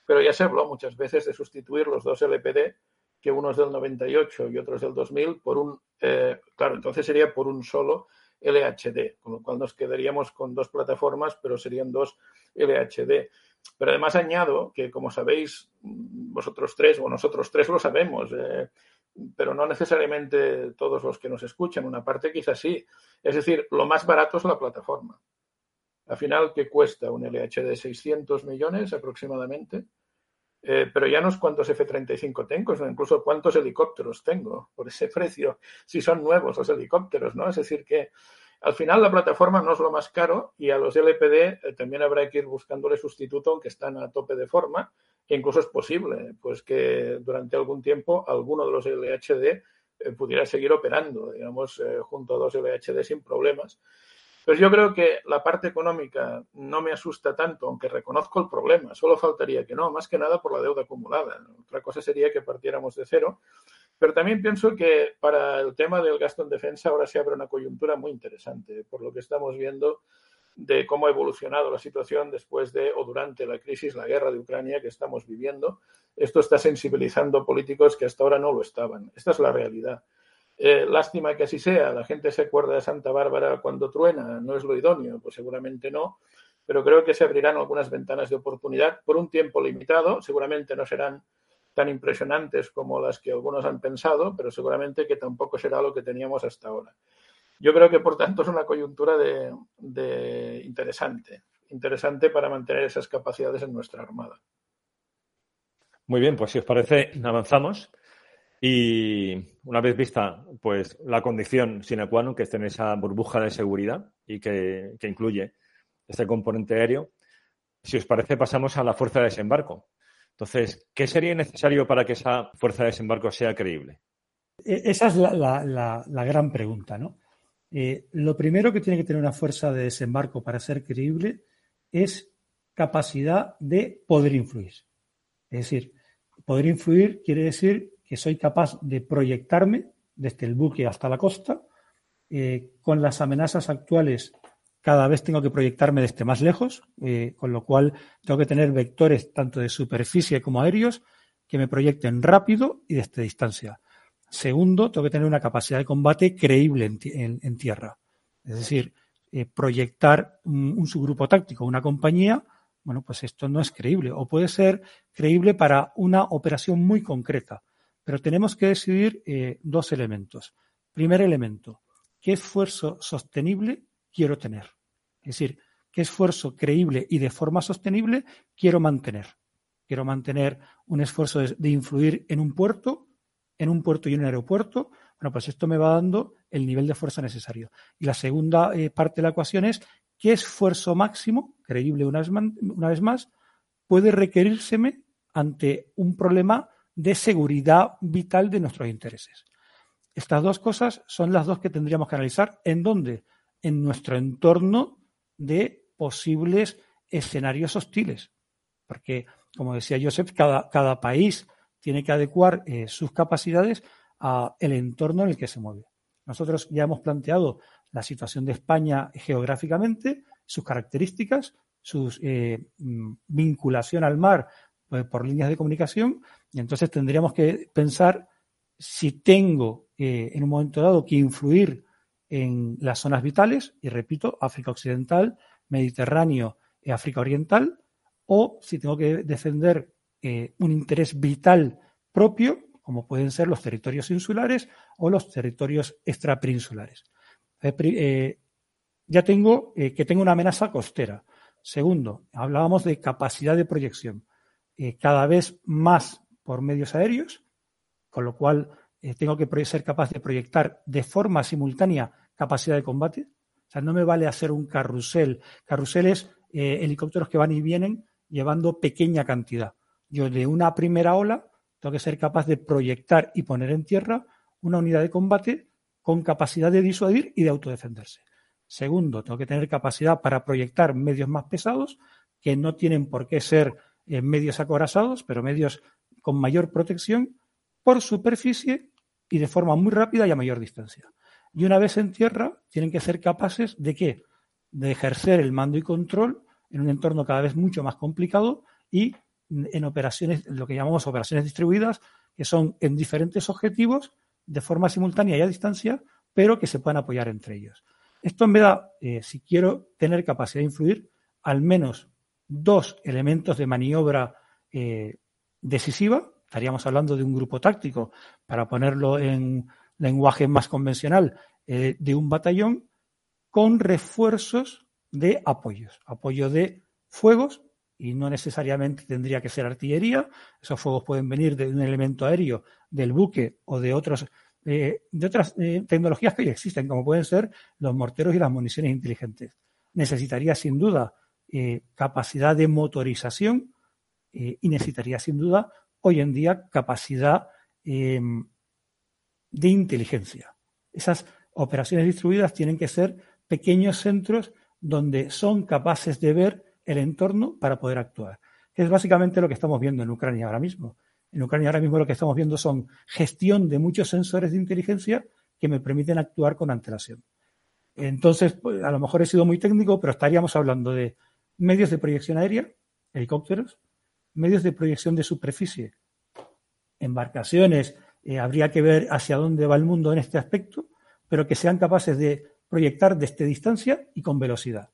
Pero ya se habló muchas veces de sustituir los dos LPD, que uno es del 98 y otro del 2000, por un, eh, claro, entonces sería por un solo LHD, con lo cual nos quedaríamos con dos plataformas, pero serían dos LHD. Pero además añado que, como sabéis, vosotros tres o nosotros tres lo sabemos, eh, pero no necesariamente todos los que nos escuchan, una parte quizás sí. Es decir, lo más barato es la plataforma. Al final, ¿qué cuesta un LHD? 600 millones aproximadamente. Eh, pero ya no es cuántos F-35 tengo, sino incluso cuántos helicópteros tengo por ese precio, si son nuevos los helicópteros, ¿no? Es decir, que al final la plataforma no es lo más caro y a los LPD eh, también habrá que ir buscándole sustituto, aunque están a tope de forma, e incluso es posible pues que durante algún tiempo alguno de los LHD eh, pudiera seguir operando, digamos, junto a dos LHD sin problemas. Pues yo creo que la parte económica no me asusta tanto, aunque reconozco el problema. Solo faltaría que no, más que nada por la deuda acumulada. Otra cosa sería que partiéramos de cero. Pero también pienso que para el tema del gasto en defensa ahora se abre una coyuntura muy interesante, por lo que estamos viendo de cómo ha evolucionado la situación después de o durante la crisis, la guerra de Ucrania que estamos viviendo. Esto está sensibilizando políticos que hasta ahora no lo estaban. Esta es la realidad. Eh, lástima que así sea. La gente se acuerda de Santa Bárbara cuando truena. ¿No es lo idóneo? Pues seguramente no. Pero creo que se abrirán algunas ventanas de oportunidad por un tiempo limitado. Seguramente no serán tan impresionantes como las que algunos han pensado, pero seguramente que tampoco será lo que teníamos hasta ahora. Yo creo que, por tanto, es una coyuntura de, interesante, interesante para mantener esas capacidades en nuestra Armada. Muy bien, pues si os parece, avanzamos. Y una vez vista pues la condición sine qua non, que es tener esa burbuja de seguridad y que, que, incluye este componente aéreo, si os parece pasamos a la fuerza de desembarco. Entonces, ¿qué sería necesario para que esa fuerza de desembarco sea creíble? E, esa es la, la, la gran pregunta, ¿no? Eh, lo primero que tiene que tener una fuerza de desembarco para ser creíble es capacidad de poder influir. Es decir, poder influir quiere decir que soy capaz de proyectarme desde el buque hasta la costa. Eh, con las amenazas actuales, cada vez tengo que proyectarme desde más lejos, eh, con lo cual tengo que tener vectores tanto de superficie como aéreos que me proyecten rápido y desde distancia. Segundo, tengo que tener una capacidad de combate creíble en, tierra. Es decir, eh, proyectar un, subgrupo táctico, una compañía, bueno, pues esto no es creíble. O puede ser creíble para una operación muy concreta. Pero tenemos que decidir eh, dos elementos. Primer elemento, ¿qué esfuerzo sostenible quiero tener? Es decir, ¿qué esfuerzo creíble y de forma sostenible quiero mantener? Quiero mantener un esfuerzo de influir en un puerto en un puerto y en un aeropuerto, bueno, pues esto me va dando el nivel de fuerza necesario. Y la segunda eh, parte de la ecuación es qué esfuerzo máximo, creíble una vez, una vez más, puede requerírseme ante un problema de seguridad vital de nuestros intereses. Estas dos cosas son las dos que tendríamos que analizar. ¿En dónde? En nuestro entorno de posibles escenarios hostiles. Porque, como decía Joseph, cada, cada país tiene que adecuar eh, sus capacidades al entorno en el que se mueve. Nosotros ya hemos planteado la situación de España geográficamente, sus características, su eh, mm, vinculación al mar pues, por líneas de comunicación, y entonces tendríamos que pensar si tengo eh, en un momento dado que influir en las zonas vitales, y repito, África Occidental, Mediterráneo y África Oriental, o si tengo que defender eh, un interés vital propio, como pueden ser los territorios insulares o los territorios extrapeninsulares. Eh, eh, ya tengo que tengo una amenaza costera. Segundo, hablábamos de capacidad de proyección. cada vez más por medios aéreos, con lo cual tengo que ser capaz de proyectar de forma simultánea capacidad de combate. O sea, no me vale hacer un carrusel. Carruseles, helicópteros que van y vienen llevando pequeña cantidad yo de una primera ola tengo que ser capaz de proyectar y poner en tierra una unidad de combate con capacidad de disuadir y de autodefenderse. Segundo, tengo que tener capacidad para proyectar medios más pesados, que no tienen por qué ser eh, medios acorazados, pero medios con mayor protección por superficie y de forma muy rápida y a mayor distancia. Y una vez en tierra, tienen que ser capaces de qué? De ejercer el mando y control en un entorno cada vez mucho más complicado y en operaciones, lo que llamamos operaciones distribuidas, que son en diferentes objetivos de forma simultánea y a distancia, pero que se puedan apoyar entre ellos. Esto me da, eh, si quiero tener capacidad de influir, al menos dos elementos de maniobra eh, decisiva. Estaríamos hablando de un grupo táctico, para ponerlo en lenguaje más convencional, eh, de un batallón con refuerzos de apoyos, apoyo de fuegos y no necesariamente tendría que ser artillería. Esos fuegos pueden venir de un elemento aéreo, del buque o de otros eh, de otras eh, tecnologías que ya existen, como pueden ser los morteros y las municiones inteligentes. Necesitaría sin duda capacidad de motorización y necesitaría sin duda hoy en día capacidad em, de inteligencia. Esas operaciones distribuidas tienen que ser pequeños centros donde son capaces de ver el entorno para poder actuar. Es básicamente lo que estamos viendo en Ucrania ahora mismo. En Ucrania ahora mismo lo que estamos viendo son gestión de muchos sensores de inteligencia que me permiten actuar con antelación. Entonces, pues, a lo mejor he sido muy técnico, pero estaríamos hablando de medios de proyección aérea, helicópteros, medios de proyección de superficie, embarcaciones, eh, habría que ver hacia dónde va el mundo en este aspecto, pero que sean capaces de proyectar desde distancia y con velocidad.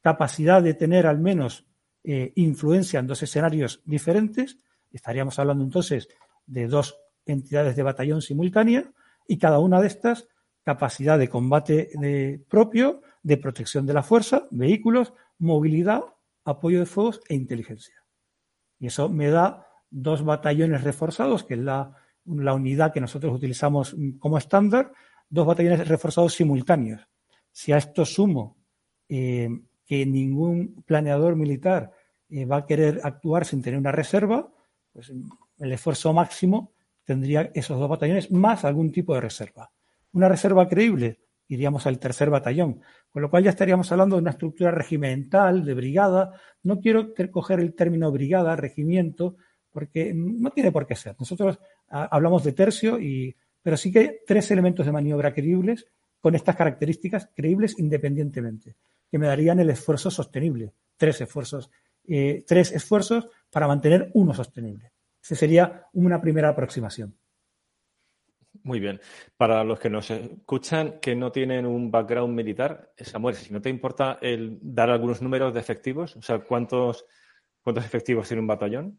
Capacidad de tener al menos eh, influencia en dos escenarios diferentes, estaríamos hablando entonces de dos entidades de batallón simultánea y cada una de estas capacidad de combate de propio, de protección de la fuerza, vehículos, movilidad, apoyo de fuegos e inteligencia. Y eso me da dos batallones reforzados, que es la, unidad que nosotros utilizamos como estándar, dos batallones reforzados simultáneos. Si a esto sumo eh, que ningún planeador militar eh, va a querer actuar sin tener una reserva, pues el esfuerzo máximo tendría esos dos batallones más algún tipo de reserva. Una reserva creíble, iríamos al tercer batallón, con lo cual ya estaríamos hablando de una estructura regimental, de brigada. No quiero coger el término brigada, regimiento, porque no tiene por qué ser. Nosotros ah, hablamos de tercio, y, pero sí que hay tres elementos de maniobra creíbles con estas características creíbles independientemente, que me darían el esfuerzo sostenible. Tres esfuerzos, eh, tres esfuerzos para mantener uno sostenible. Esa sería una primera aproximación. Muy bien. Para los que nos escuchan que no tienen un background militar, Samuel, si no te importa el dar algunos números de efectivos, o sea, ¿cuántos, cuántos efectivos tiene un batallón?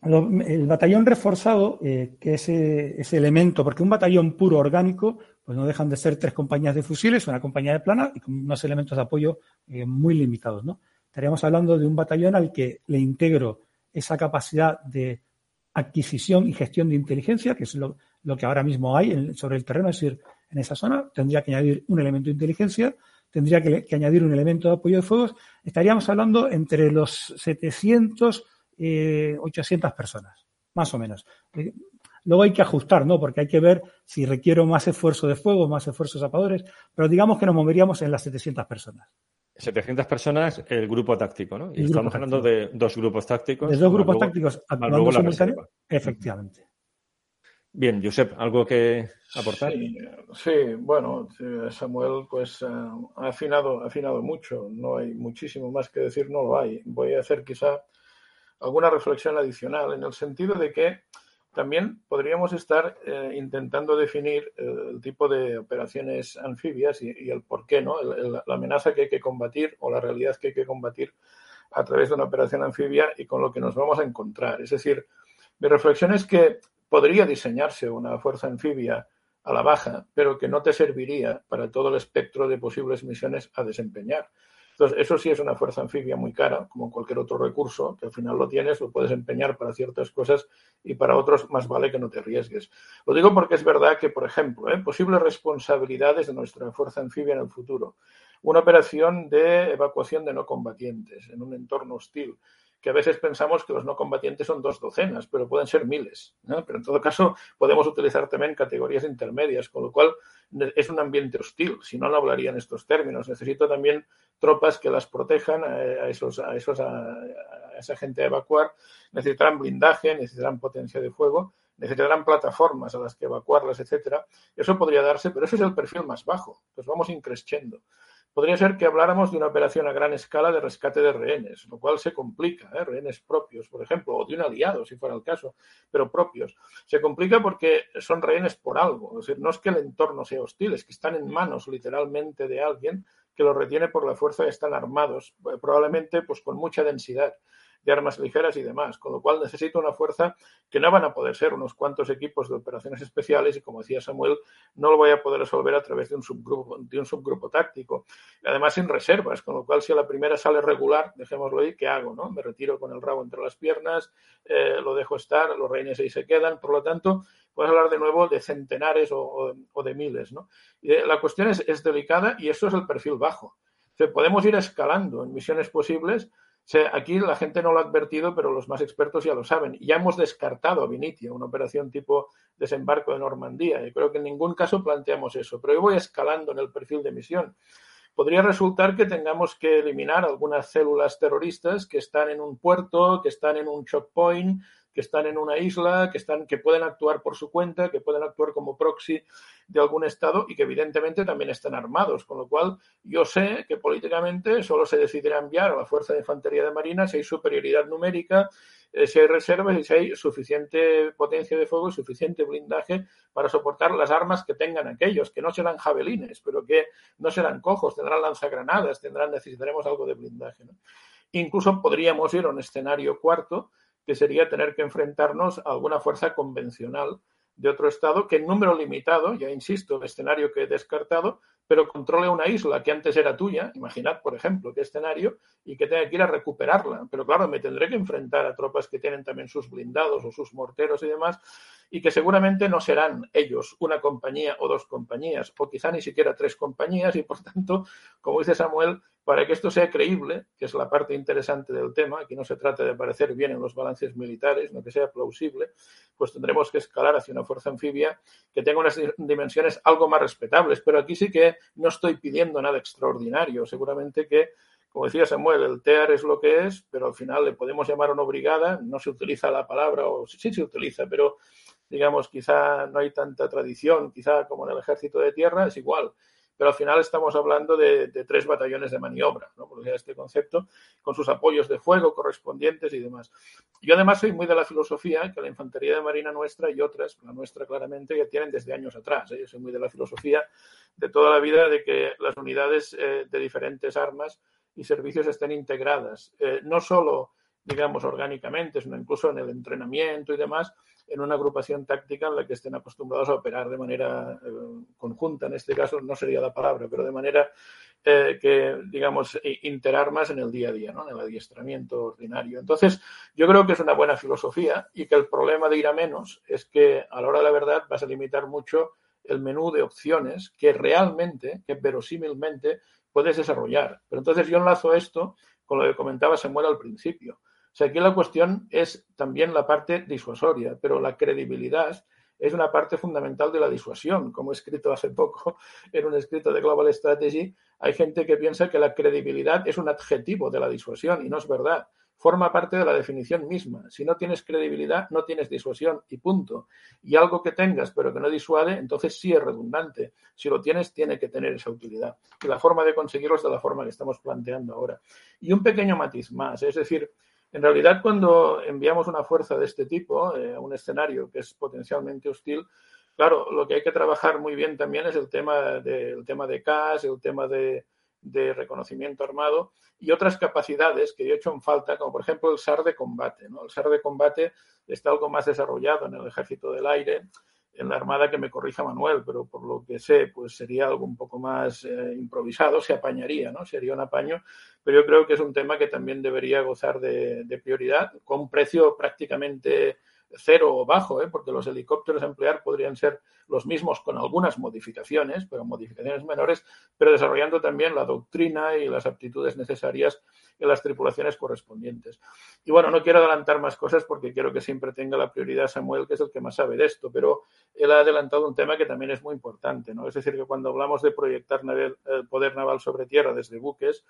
El batallón reforzado, eh, que es ese elemento, porque un batallón puro orgánico, pues no dejan de ser tres compañías de fusiles, una compañía de plana y con unos elementos de apoyo eh, muy limitados, ¿no? Estaríamos hablando de un batallón al que le integro esa capacidad de adquisición y gestión de inteligencia, que es lo, que ahora mismo hay sobre el terreno, es decir, en esa zona tendría que añadir un elemento de inteligencia, tendría que, añadir un elemento de apoyo de fuegos, estaríamos hablando entre los 700 y 800 personas, más o menos. Eh, luego hay que ajustar, ¿no? Porque hay que ver si requiero más esfuerzo de fuego, más esfuerzos zapadores, pero digamos que nos moveríamos en las 700 personas. 700 personas el grupo táctico, ¿no? Y estamos hablando de dos grupos tácticos. De dos grupos tácticos actuando simultáneamente. Efectivamente. Bien, Josep, ¿algo que aportar? Sí, bueno, Samuel pues eh, ha afinado, ha afinado mucho, no hay muchísimo más que decir, no lo hay. Voy a hacer quizá alguna reflexión adicional en el sentido de que también podríamos estar eh, intentando definir eh, el tipo de operaciones anfibias y, el por qué, ¿no? la amenaza que hay que combatir o la realidad que hay que combatir a través de una operación anfibia y con lo que nos vamos a encontrar. Es decir, mi reflexión es que podría diseñarse una fuerza anfibia a la baja, pero que no te serviría para todo el espectro de posibles misiones a desempeñar. Entonces, eso sí es una fuerza anfibia muy cara, como cualquier otro recurso, que al final lo tienes, lo puedes empeñar para ciertas cosas y para otros más vale que no te arriesgues. Lo digo porque es verdad que, por ejemplo, ¿eh? posibles responsabilidades de nuestra fuerza anfibia en el futuro. Una operación de evacuación de no combatientes en un entorno hostil que a veces pensamos que los no combatientes son dos docenas, pero pueden ser miles. Pero en todo caso, podemos utilizar también categorías intermedias, con lo cual es un ambiente hostil. Si no, no hablaría en estos términos. Necesito también tropas que las protejan a, esos, a, esos, a, esa gente a evacuar. Necesitarán blindaje, necesitarán potencia de fuego, necesitarán plataformas a las que evacuarlas, etcétera. Eso podría darse, pero ese es el perfil más bajo. Pues vamos increciendo podría ser que habláramos de una operación a gran escala de rescate de rehenes, lo cual se complica, ¿eh? rehenes propios, por ejemplo, o de un aliado, si fuera el caso, pero propios. Se complica porque son rehenes por algo, es decir, no es que el entorno sea hostil, es que están en manos literalmente de alguien que los retiene por la fuerza y están armados, eh, probablemente pues con mucha densidad de armas ligeras y demás, con lo cual necesito una fuerza que no van a poder ser unos cuantos equipos de operaciones especiales y como decía Samuel, no lo voy a poder resolver a través de un subgrupo, de un subgrupo táctico. Además sin reservas, con lo cual si a la primera sale regular, dejémoslo ahí, ¿qué hago? No? Me retiro con el rabo entre las piernas, eh, lo dejo estar, los reines ahí se quedan, por lo tanto, puedes hablar de nuevo de centenares o, de miles. ¿no? Eh, la cuestión es, es, delicada y eso es el perfil bajo. podemos ir escalando en misiones posibles aquí la gente no lo ha advertido, pero los más expertos ya lo saben. Ya hemos descartado a Vinitia, una operación tipo desembarco de Normandía, y creo que en ningún caso planteamos eso. Pero yo voy escalando en el perfil de misión. Podría resultar que tengamos que eliminar algunas células terroristas que están en un puerto, que están en un choke point, que están en una isla, que, están, que pueden actuar por su cuenta, que pueden actuar como proxy de algún Estado y que evidentemente también están armados. Con lo cual, yo sé que políticamente solo se decidirá enviar a la Fuerza de Infantería de Marina si hay superioridad numérica, eh, si hay reservas y si hay suficiente potencia de fuego y suficiente blindaje para soportar las armas que tengan aquellos, que no serán javelines, pero que no serán cojos, tendrán lanzagranadas, tendrán, necesitaremos algo de blindaje. Incluso podríamos ir a un escenario cuarto, que sería tener que enfrentarnos a alguna fuerza convencional de otro Estado que en número limitado, ya insisto, el escenario que he descartado, pero controle una isla que antes era tuya, imaginad, por ejemplo, qué escenario, y que tenga que ir a recuperarla. Pero claro, me tendré que enfrentar a tropas que tienen también sus blindados o sus morteros y demás, y que seguramente no serán ellos una compañía o dos compañías, o quizá ni siquiera tres compañías, y por tanto, como dice Samuel, para que esto sea creíble, que es la parte interesante del tema, aquí no se trata de parecer bien en los balances militares, no que sea plausible, pues tendremos que escalar hacia una fuerza anfibia que tenga unas dimensiones algo más respetables. Pero aquí sí que no estoy pidiendo nada extraordinario. Seguramente que, como decía Samuel, el TEAR es lo que es, pero al final le podemos llamar una brigada, no se utiliza la palabra, o sí, sí se utiliza, pero digamos, quizá no hay tanta tradición, quizá como en el ejército de tierra, es igual pero al final estamos hablando de, tres batallones de maniobra, ¿no? por este concepto, con sus apoyos de fuego correspondientes y demás. Yo además soy muy de la filosofía que la infantería de marina nuestra y otras, la nuestra claramente, ya tienen desde años atrás. ¿eh? Yo soy muy de la filosofía de toda la vida de que las unidades eh, de diferentes armas y servicios estén integradas, eh, no solo digamos, orgánicamente, sino incluso en el entrenamiento y demás, en una agrupación táctica en la que estén acostumbrados a operar de manera eh, conjunta. En este caso no sería la palabra, pero de manera eh, que, digamos, interarmas en el día a día, ¿no? en el adiestramiento ordinario. Entonces, yo creo que es una buena filosofía y que el problema de ir a menos es que a la hora de la verdad vas a limitar mucho el menú de opciones que realmente, que verosímilmente puedes desarrollar. Pero entonces yo enlazo esto con lo que comentaba Samuel al principio. Sea, aquí la cuestión es también la parte disuasoria, pero la credibilidad es una parte fundamental de la disuasión. Como he escrito hace poco en un escrito de Global Strategy, hay gente que piensa que la credibilidad es un adjetivo de la disuasión y no es verdad. Forma parte de la definición misma. Si no tienes credibilidad, no tienes disuasión y punto. Y algo que tengas pero que no disuade, entonces sí es redundante. Si lo tienes, tiene que tener esa utilidad. Y la forma de conseguirlo es de la forma que estamos planteando ahora. Y un pequeño matiz más, es decir, en realidad, cuando enviamos una fuerza de este tipo eh, a un escenario que es potencialmente hostil, claro, lo que hay que trabajar muy bien también es el tema de, tema de CAS, el tema de, reconocimiento armado y otras capacidades que yo he hecho en falta, como por ejemplo el SAR de combate. El SAR de combate está algo más desarrollado en el ejército del aire en la Armada que me corrija Manuel, pero por lo que sé, pues sería algo un poco más eh, improvisado, se apañaría, ¿no? Sería un apaño, pero yo creo que es un tema que también debería gozar de, de prioridad, con precio prácticamente cero o bajo, ¿eh? porque los helicópteros a emplear podrían ser los mismos con algunas modificaciones, pero modificaciones menores, pero desarrollando también la doctrina y las aptitudes necesarias en las tripulaciones correspondientes. Y bueno, no quiero adelantar más cosas porque quiero que siempre tenga la prioridad Samuel, que es el que más sabe de esto, pero él ha adelantado un tema que también es muy importante, ¿no? Es decir, que cuando hablamos de proyectar el poder naval sobre tierra desde buques,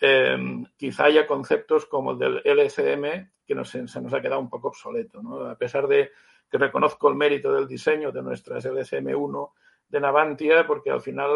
eh, quizá haya conceptos como el del LCM que se nos ha quedado un poco obsoleto. A pesar de que reconozco el mérito del diseño de nuestras LCM1 de Navantia, porque al final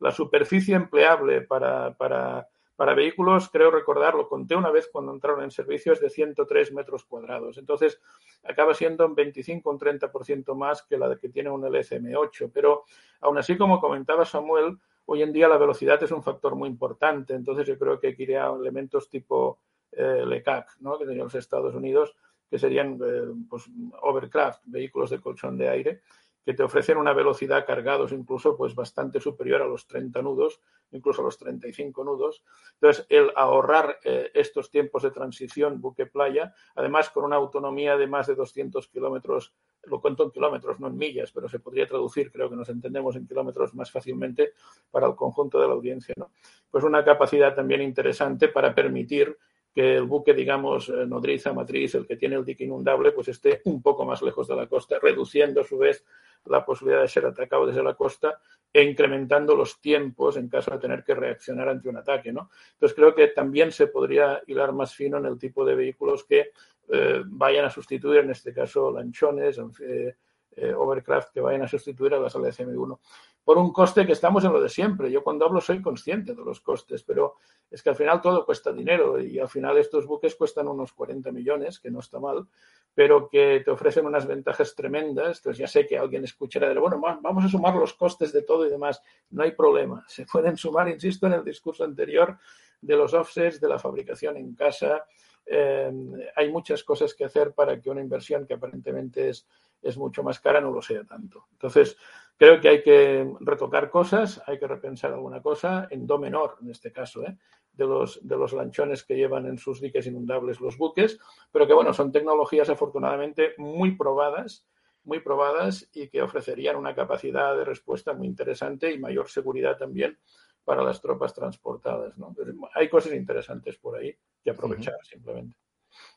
la superficie empleable para, para, para vehículos, creo recordar, lo conté una vez cuando entraron en servicio, es de 103 metros cuadrados. Entonces, acaba siendo un 25 o un 30% más que la que tiene un LCM8. Pero aún así, como comentaba Samuel, Hoy en día la velocidad es un factor muy importante, entonces yo creo que hay que ir a elementos tipo eh, LECAC, ¿no? que tenían los Estados Unidos, que serían eh, pues, overcraft, vehículos de colchón de aire, que te ofrecen una velocidad cargados incluso pues bastante superior a los 30 nudos, incluso a los 35 nudos. Entonces, el ahorrar eh, estos tiempos de transición buque-playa, además con una autonomía de más de 200 kilómetros, lo cuento en kilómetros, no en millas, pero se podría traducir, creo que nos entendemos en kilómetros más fácilmente para el conjunto de la audiencia. ¿no? Pues una capacidad también interesante para permitir que el buque, digamos, eh, nodriza, matriz, el que tiene el dique inundable, pues esté un poco más lejos de la costa, reduciendo a su vez la posibilidad de ser atacado desde la costa e incrementando los tiempos en caso de tener que reaccionar ante un ataque. ¿no? Entonces creo que también se podría hilar más fino en el tipo de vehículos que eh, vayan a sustituir, en este caso, lanchones, eh, eh, overcraft que vayan a sustituir a las LCM1 por un coste que estamos en lo de siempre. Yo cuando hablo soy consciente de los costes, pero es que al final todo cuesta dinero y al final estos buques cuestan unos 40 millones, que no está mal, pero que te ofrecen unas ventajas tremendas. Entonces ya sé que alguien escuchará de, bueno, vamos a sumar los costes de todo y demás. No hay problema. Se pueden sumar, insisto, en el discurso anterior de los offsets, de la fabricación en casa. Eh, hay muchas cosas que hacer para que una inversión que aparentemente es es mucho más cara, no lo sea tanto. Entonces, creo que hay que retocar cosas, hay que repensar alguna cosa en do menor, en este caso, ¿eh? de, los, de los lanchones que llevan en sus diques inundables los buques, pero que, bueno, son tecnologías afortunadamente muy probadas, muy probadas y que ofrecerían una capacidad de respuesta muy interesante y mayor seguridad también para las tropas transportadas. ¿no? hay cosas interesantes por ahí que aprovechar simplemente.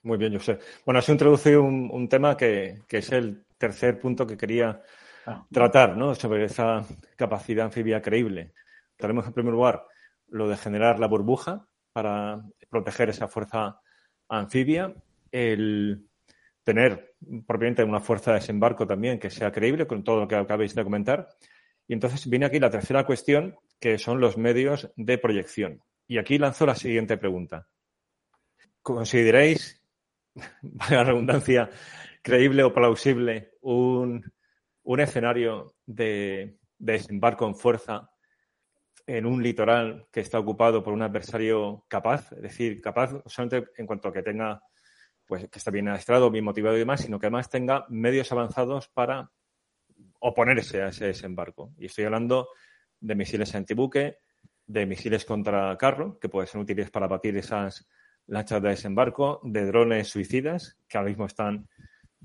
Muy bien, José. Bueno, has introducido un, un tema que, que, es el tercer punto que quería ah. tratar, ¿no? Sobre esa capacidad anfibia creíble. Tenemos en primer lugar lo de generar la burbuja para proteger esa fuerza anfibia, el tener propiamente una fuerza de desembarco también que sea creíble con todo lo que acabáis de comentar. Y entonces viene aquí la tercera cuestión, que son los medios de proyección. Y aquí lanzo la siguiente pregunta. ¿Consideráis, la redundancia, creíble o plausible un, escenario de, desembarco en fuerza en un litoral que está ocupado por un adversario capaz, es decir, capaz solamente en cuanto a que tenga, pues que está bien adiestrado, bien motivado y demás, sino que además tenga medios avanzados para oponerse a ese desembarco. Y estoy hablando de misiles antibuque, de misiles contra carro, que pueden ser útiles para batir esas lanchas de desembarco, de drones suicidas, que ahora mismo están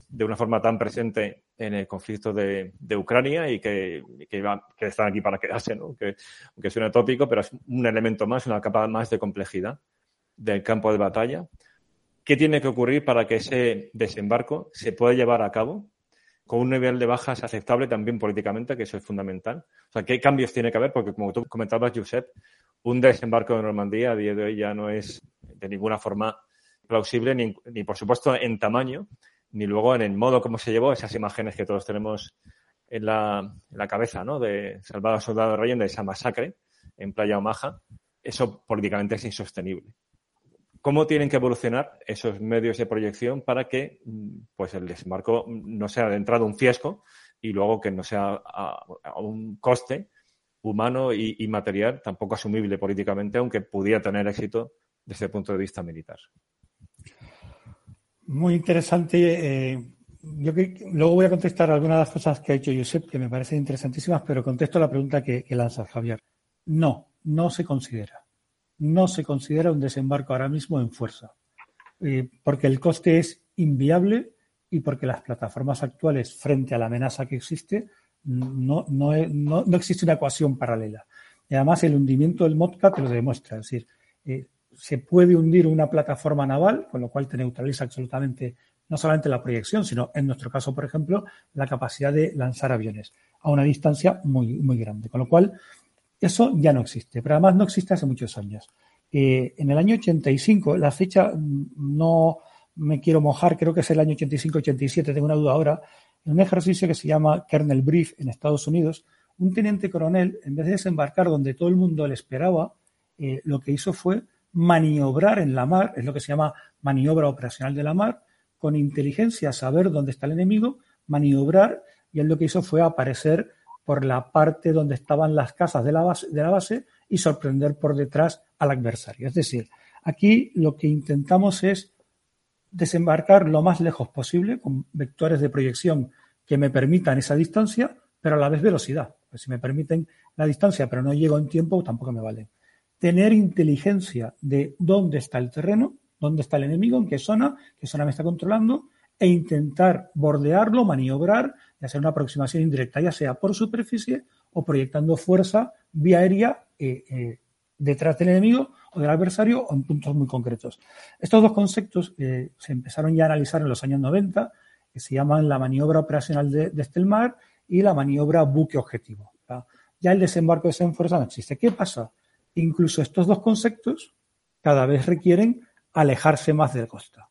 de una forma tan presente en el conflicto de, Ucrania y que, que, están aquí para quedarse, ¿no? que, aunque suena tópico, pero es un elemento más, una capa más de complejidad del campo de batalla. ¿Qué tiene que ocurrir para que ese desembarco se pueda llevar a cabo con un nivel de bajas aceptable también políticamente, que eso es fundamental? O sea, ¿qué cambios tiene que haber? Porque como tú comentabas, Josep, un desembarco de Normandía a día de hoy ya no es de ninguna forma plausible, ni, ni por supuesto en tamaño, ni luego en el modo como se llevó esas imágenes que todos tenemos en la, cabeza, ¿no? De Salvador Soldado Reyes, de esa masacre en Playa Omaha. Eso políticamente es insostenible. ¿Cómo tienen que evolucionar esos medios de proyección para que pues, el desembarco no sea de entrada un fiasco y luego que no sea a, un coste humano y, material tampoco asumible políticamente, aunque pudiera tener éxito desde el punto de vista militar? Muy interesante. Eh, yo luego voy a contestar algunas de las cosas que ha hecho Josep, que me parecen interesantísimas, pero contesto la pregunta que, lanza Javier. No, no se considera. No se considera un desembarco ahora mismo en fuerza, eh, porque el coste es inviable y porque las plataformas actuales, frente a la amenaza que existe, no, no, no, existe una ecuación paralela. Y además, el hundimiento del MODCA te lo demuestra. Es decir, eh, se puede hundir una plataforma naval, con lo cual te neutraliza absolutamente no solamente la proyección, sino en nuestro caso, por ejemplo, la capacidad de lanzar aviones a una distancia muy, muy grande. Con lo cual, eso ya no existe, pero además no existe hace muchos años. Eh, en el año 85, la fecha mm, no me quiero mojar, creo que es el año 85-87, tengo una duda ahora, en un ejercicio que se llama Kernel Brief en Estados Unidos, un teniente coronel, en vez de desembarcar donde todo el mundo le esperaba, eh, lo que hizo fue maniobrar en la mar, es lo que se llama maniobra operacional de la mar, con inteligencia saber dónde está el enemigo, maniobrar, y él lo que hizo fue aparecer por la parte donde estaban las casas de la base, de la base y sorprender por detrás al adversario. Es decir, aquí lo que intentamos es desembarcar lo más lejos posible con vectores de proyección que me permitan esa distancia, pero a la vez velocidad. Pues si me permiten la distancia, pero no llego en tiempo, tampoco me vale tener inteligencia de dónde está el terreno, dónde está el enemigo, en qué zona, qué zona me está controlando, e intentar bordearlo, maniobrar y hacer una aproximación indirecta, ya sea por superficie o proyectando fuerza vía aérea eh, eh, detrás del enemigo o del adversario o en puntos muy concretos. Estos dos conceptos eh, se empezaron ya a analizar en los años 90, que se llaman la maniobra operacional de, de Estelmar y la maniobra buque objetivo. Ya el desembarco desenforzado no existe. ¿Qué pasa? Incluso estos dos conceptos cada vez requieren alejarse más de la costa,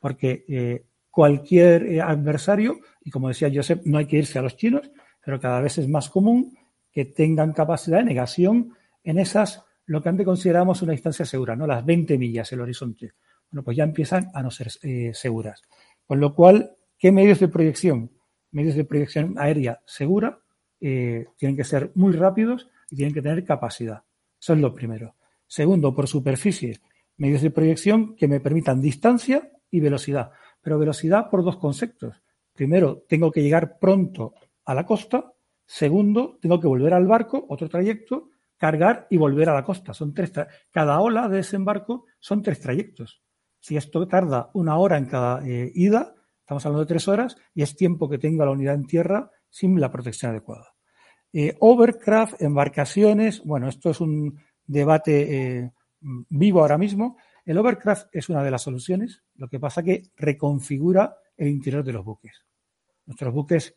porque eh, cualquier eh, adversario, y como decía Joseph, no hay que irse a los chinos, pero cada vez es más común que tengan capacidad de negación en esas, lo que antes considerábamos una distancia segura, ¿no? Las 20 millas, el horizonte. Bueno, pues ya empiezan a no ser eh, seguras. Con lo cual, ¿qué medios de proyección? Medios de proyección aérea segura tienen que ser muy rápidos y tienen que tener capacidad. Eso es lo primero. Segundo, por superficie, medios de proyección que me permitan distancia y velocidad. Pero velocidad por dos conceptos. Primero, tengo que llegar pronto a la costa. Segundo, tengo que volver al barco, otro trayecto, cargar y volver a la costa. Son tres cada ola de desembarco son tres trayectos. Si esto tarda una hora en cada eh, ida, estamos hablando de tres horas y es tiempo que tenga la unidad en tierra sin la protección adecuada. Eh, overcraft, embarcaciones, bueno, esto es un debate eh, vivo ahora mismo. El overcraft es una de las soluciones, lo que pasa que reconfigura el interior de los buques. Nuestros buques,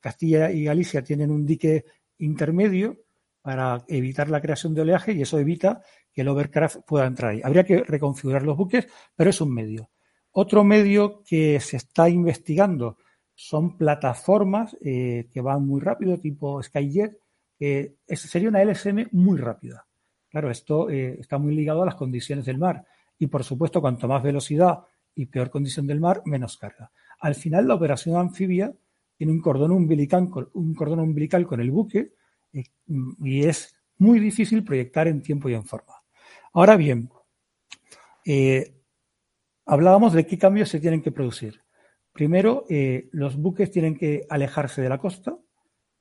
Castilla y Galicia, tienen un dique intermedio para evitar la creación de oleaje y eso evita que el overcraft pueda entrar ahí. Habría que reconfigurar los buques, pero es un medio. Otro medio que se está investigando son plataformas eh, que van muy rápido, tipo Skyjet, que sería una LSM muy rápida. Claro, esto eh, está muy ligado a las condiciones del mar y, por supuesto, cuanto más velocidad y peor condición del mar, menos carga. Al final, la operación anfibia tiene un cordón umbilical, un cordón umbilical con el buque y es muy difícil proyectar en tiempo y en forma. Ahora bien, eh, hablábamos de qué cambios se tienen que producir. Primero, eh, los buques tienen que alejarse de la costa.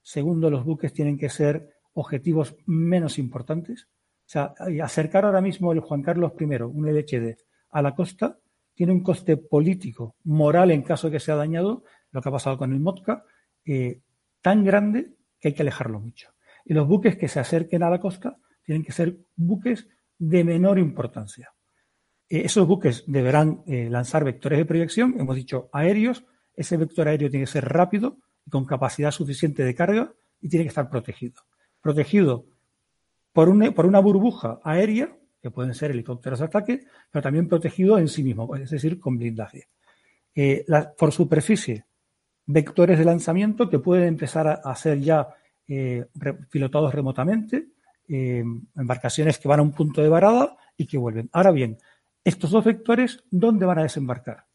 Segundo, los buques tienen que ser objetivos menos importantes. O sea, acercar ahora mismo el Juan Carlos I, un LHD, a la costa, tiene un coste político, moral en caso de que sea dañado, lo que ha pasado con el MOTCA, eh, tan grande que hay que alejarlo mucho. Y los buques que se acerquen a la costa tienen que ser buques de menor importancia. Eh, esos buques deberán eh, lanzar vectores de proyección, hemos dicho aéreos, ese vector aéreo tiene que ser rápido con capacidad suficiente de carga y tiene que estar protegido. Protegido por una, por una burbuja aérea, que pueden ser helicópteros de ataque, pero también protegido en sí mismo, es decir, con blindaje. Eh, por superficie, vectores de lanzamiento que pueden empezar a, ser ya pilotados remotamente, embarcaciones que van a un punto de varada y que vuelven. Ahora bien, estos dos vectores, ¿dónde van a desembarcar?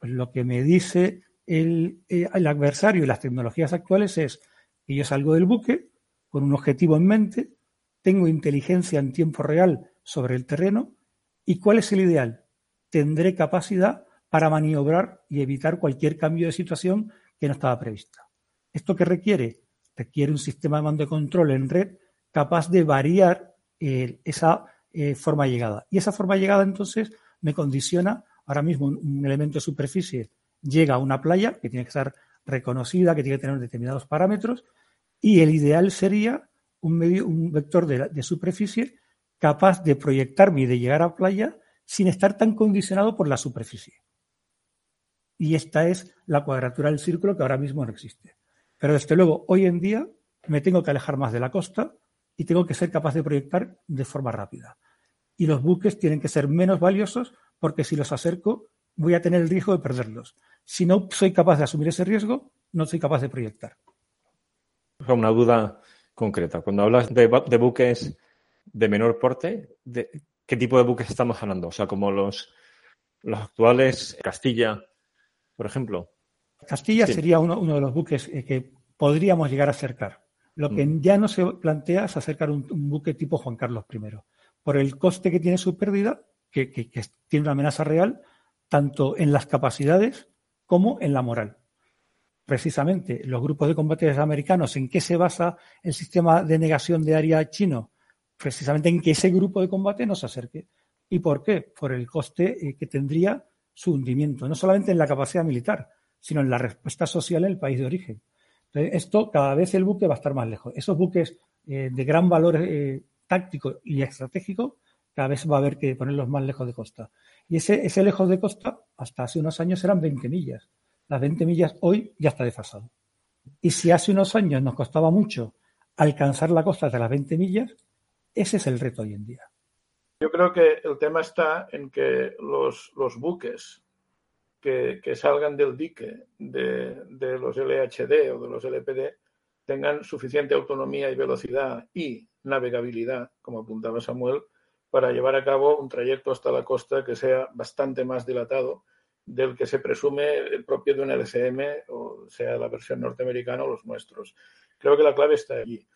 Pues lo que me dice el, eh, adversario y las tecnologías actuales es que yo salgo del buque con un objetivo en mente, tengo inteligencia en tiempo real sobre el terreno y ¿cuál es el ideal? Tendré capacidad para maniobrar y evitar cualquier cambio de situación que no estaba prevista. ¿Esto qué requiere? requiere un sistema de mando de control en red capaz de variar eh, esa eh, forma llegada. Y esa forma llegada entonces me condiciona, ahora mismo un, elemento de superficie llega a una playa que tiene que estar reconocida, que tiene que tener determinados parámetros, y el ideal sería un, medio, un vector de, de superficie capaz de proyectarme y de llegar a playa sin estar tan condicionado por la superficie. Y esta es la cuadratura del círculo que ahora mismo no existe. Pero desde luego, hoy en día me tengo que alejar más de la costa y tengo que ser capaz de proyectar de forma rápida. Y los buques tienen que ser menos valiosos porque si los acerco voy a tener el riesgo de perderlos. Si no soy capaz de asumir ese riesgo, no soy capaz de proyectar. Una duda concreta. Cuando hablas de, buques de menor porte, ¿de ¿qué tipo de buques estamos hablando? O sea, como los, los actuales Castilla, por ejemplo. Castilla sería uno, de los buques eh, que podríamos llegar a acercar. Lo que mm. ya no se plantea es acercar un, buque tipo Juan Carlos I, por el coste que tiene su pérdida, que, tiene una amenaza real, tanto en las capacidades como en la moral. Precisamente los grupos de combates americanos, ¿en qué se basa el sistema de negación de área chino? Precisamente en que ese grupo de combate no se acerque. ¿Y por qué? Por el coste eh, que tendría su hundimiento, no solamente en la capacidad militar, sino en la respuesta social en el país de origen. Entonces, esto cada vez el buque va a estar más lejos. Esos buques eh, de gran valor eh, táctico y estratégico, cada vez va a haber que ponerlos más lejos de costa. Y ese, lejos de costa, hasta hace unos años eran 20 millas. Las 20 millas hoy ya está desfasado. Y si hace unos años nos costaba mucho alcanzar la costa de las 20 millas, ese es el reto hoy en día. Yo creo que el tema está en que los, los buques que, salgan del dique de, de, los LHD o de los LPD tengan suficiente autonomía y velocidad y navegabilidad, como apuntaba Samuel, para llevar a cabo un trayecto hasta la costa que sea bastante más dilatado del que se presume el propio de un LCM, o sea la versión norteamericana o los nuestros. Creo que la clave está allí.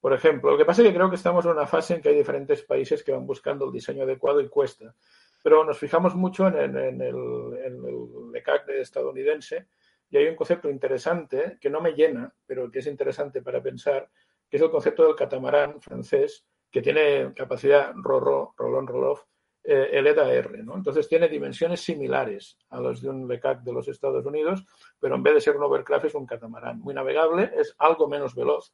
Por ejemplo, lo que pasa es que creo que estamos en una fase en que hay diferentes países que van buscando el diseño adecuado y cuesta. Pero nos fijamos mucho en, el, en el ECAC estadounidense y hay un concepto interesante que no me llena, pero que es interesante para pensar, que es el concepto del catamarán francés, que tiene capacidad RORO, Rolón Roloff, eh, el EDA-R. ¿no? Entonces tiene dimensiones similares a las de un LECAC de los Estados Unidos, pero en vez de ser un overcraft es un catamarán. Muy navegable, es algo menos veloz,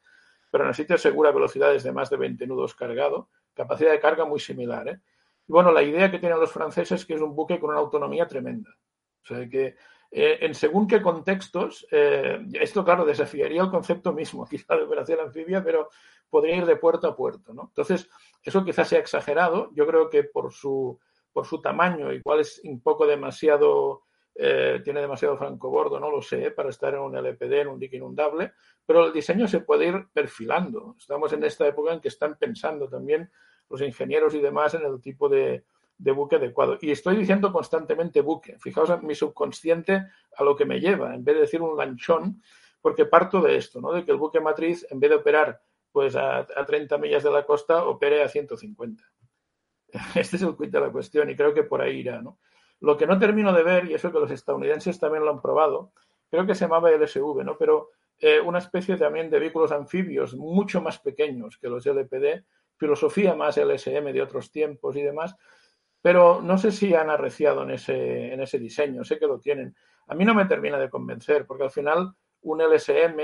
pero necesita segura velocidades de más de 20 nudos cargado, capacidad de carga muy similar. ¿eh? Bueno, la idea que tienen los franceses es que es un buque con una autonomía tremenda. O sea, que eh, en según qué contextos, eh, esto claro desafiaría el concepto mismo, quizá de operación anfibia, pero podría ir de puerto a puerto. ¿no? Entonces, eso quizás sea exagerado. Yo creo que por su, por su tamaño, igual es un poco demasiado, eh, tiene demasiado francobordo, no lo sé, para estar en un LPD, en un dique inundable, pero el diseño se puede ir perfilando. Estamos en esta época en que están pensando también los ingenieros y demás en el tipo de, buque adecuado. Y estoy diciendo constantemente buque. Fijaos en mi subconsciente a lo que me lleva, en vez de decir un lanchón, porque parto de esto, ¿no? De que el buque matriz, en vez de operar pues a, a 30 millas de la costa, opere a 150. Este es el quid de la cuestión y creo que por ahí irá, ¿no? Lo que no termino de ver, y eso que los estadounidenses también lo han probado, creo que se llamaba LSV, ¿no? Pero eh, una especie también de vehículos anfibios mucho más pequeños que los LPD, filosofía más LSM de otros tiempos y demás, pero no sé si han arreciado en ese, en ese diseño, sé que lo tienen. A mí no me termina de convencer, porque al final un LSM,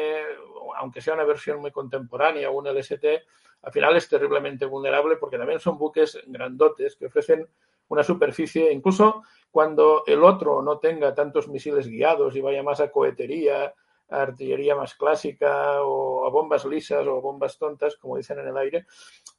aunque sea una versión muy contemporánea o un LST, al final es terriblemente vulnerable porque también son buques grandotes que ofrecen una superficie, incluso cuando el otro no tenga tantos misiles guiados y vaya más a cohetería, a artillería más clásica o a bombas lisas o bombas tontas, como dicen en el aire,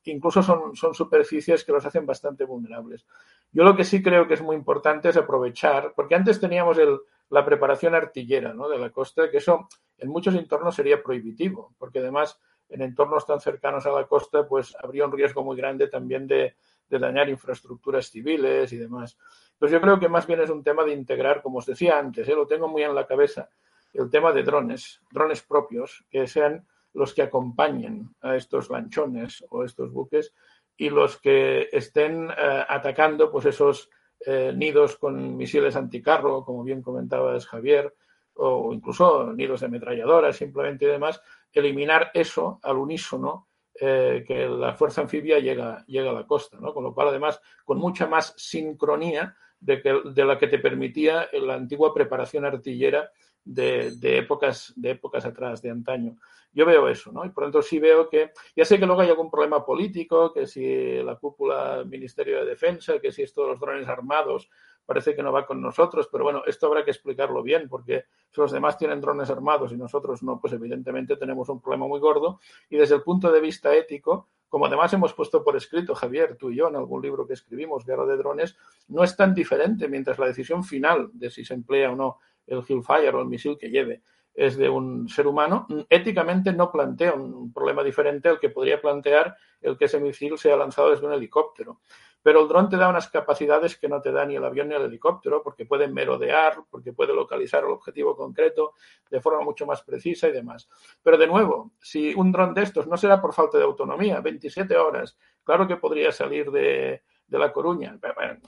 que incluso son, son superficies que los hacen bastante vulnerables. Yo lo que sí creo que es muy importante es aprovechar, porque antes teníamos el, la preparación artillera de la costa, que eso en muchos entornos sería prohibitivo, porque además en entornos tan cercanos a la costa, pues habría un riesgo muy grande también de, de dañar infraestructuras civiles y demás. Pues yo creo que más bien es un tema de integrar, como os decía antes, ¿eh? lo tengo muy en la cabeza, el tema de drones, drones propios, que sean los que acompañen a estos lanchones o estos buques y los que estén eh, atacando pues esos eh, nidos con misiles anticarro, como bien comentabas Javier, o incluso nidos de ametralladoras simplemente y demás, eliminar eso al unísono eh, que la fuerza anfibia llega, llega a la costa, ¿no? Con lo cual, además, con mucha más sincronía de, que, de la que te permitía la antigua preparación artillera de, épocas, de épocas atrás, de antaño. Yo veo eso, ¿no? Y por tanto sí veo que, ya sé que luego hay algún problema político, que si la cúpula Ministerio de Defensa, que si esto de los drones armados parece que no va con nosotros, pero bueno, esto habrá que explicarlo bien, porque si los demás tienen drones armados y nosotros no, pues evidentemente tenemos un problema muy gordo. Y desde el punto de vista ético, como además hemos puesto por escrito, Javier, tú y yo, en algún libro que escribimos, Guerra de Drones, no es tan diferente mientras la decisión final de si se emplea o no el Hellfire o el misil que lleve es de un ser humano, éticamente no plantea un problema diferente al que podría plantear el que ese misil sea lanzado desde un helicóptero. Pero el dron te da unas capacidades que no te da ni el avión ni el helicóptero, porque puede merodear, porque puede localizar el objetivo concreto de forma mucho más precisa y demás. Pero de nuevo, si un dron de estos no será por falta de autonomía, 27 horas, claro que podría salir de, La Coruña.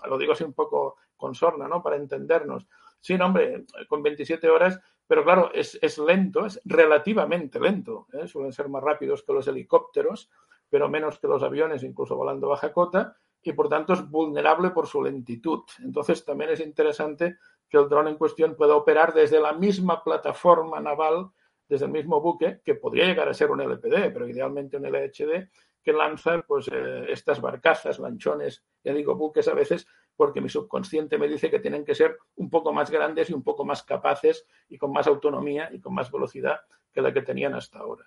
Lo digo así un poco con sorna, ¿no? Para entendernos. Sí, no, hombre, con 27 horas, pero claro, es, es lento, es relativamente lento. ¿eh? Suelen ser más rápidos que los helicópteros, pero menos que los aviones, incluso volando baja cota, y por tanto es vulnerable por su lentitud. Entonces también es interesante que el dron en cuestión pueda operar desde la misma plataforma naval, desde el mismo buque, que podría llegar a ser un LPD, pero idealmente un LHD, que lanzan pues eh, estas barcazas, lanchones, ya digo buques a veces, porque mi subconsciente me dice que tienen que ser un poco más grandes y un poco más capaces y con más autonomía y con más velocidad que la que tenían hasta ahora.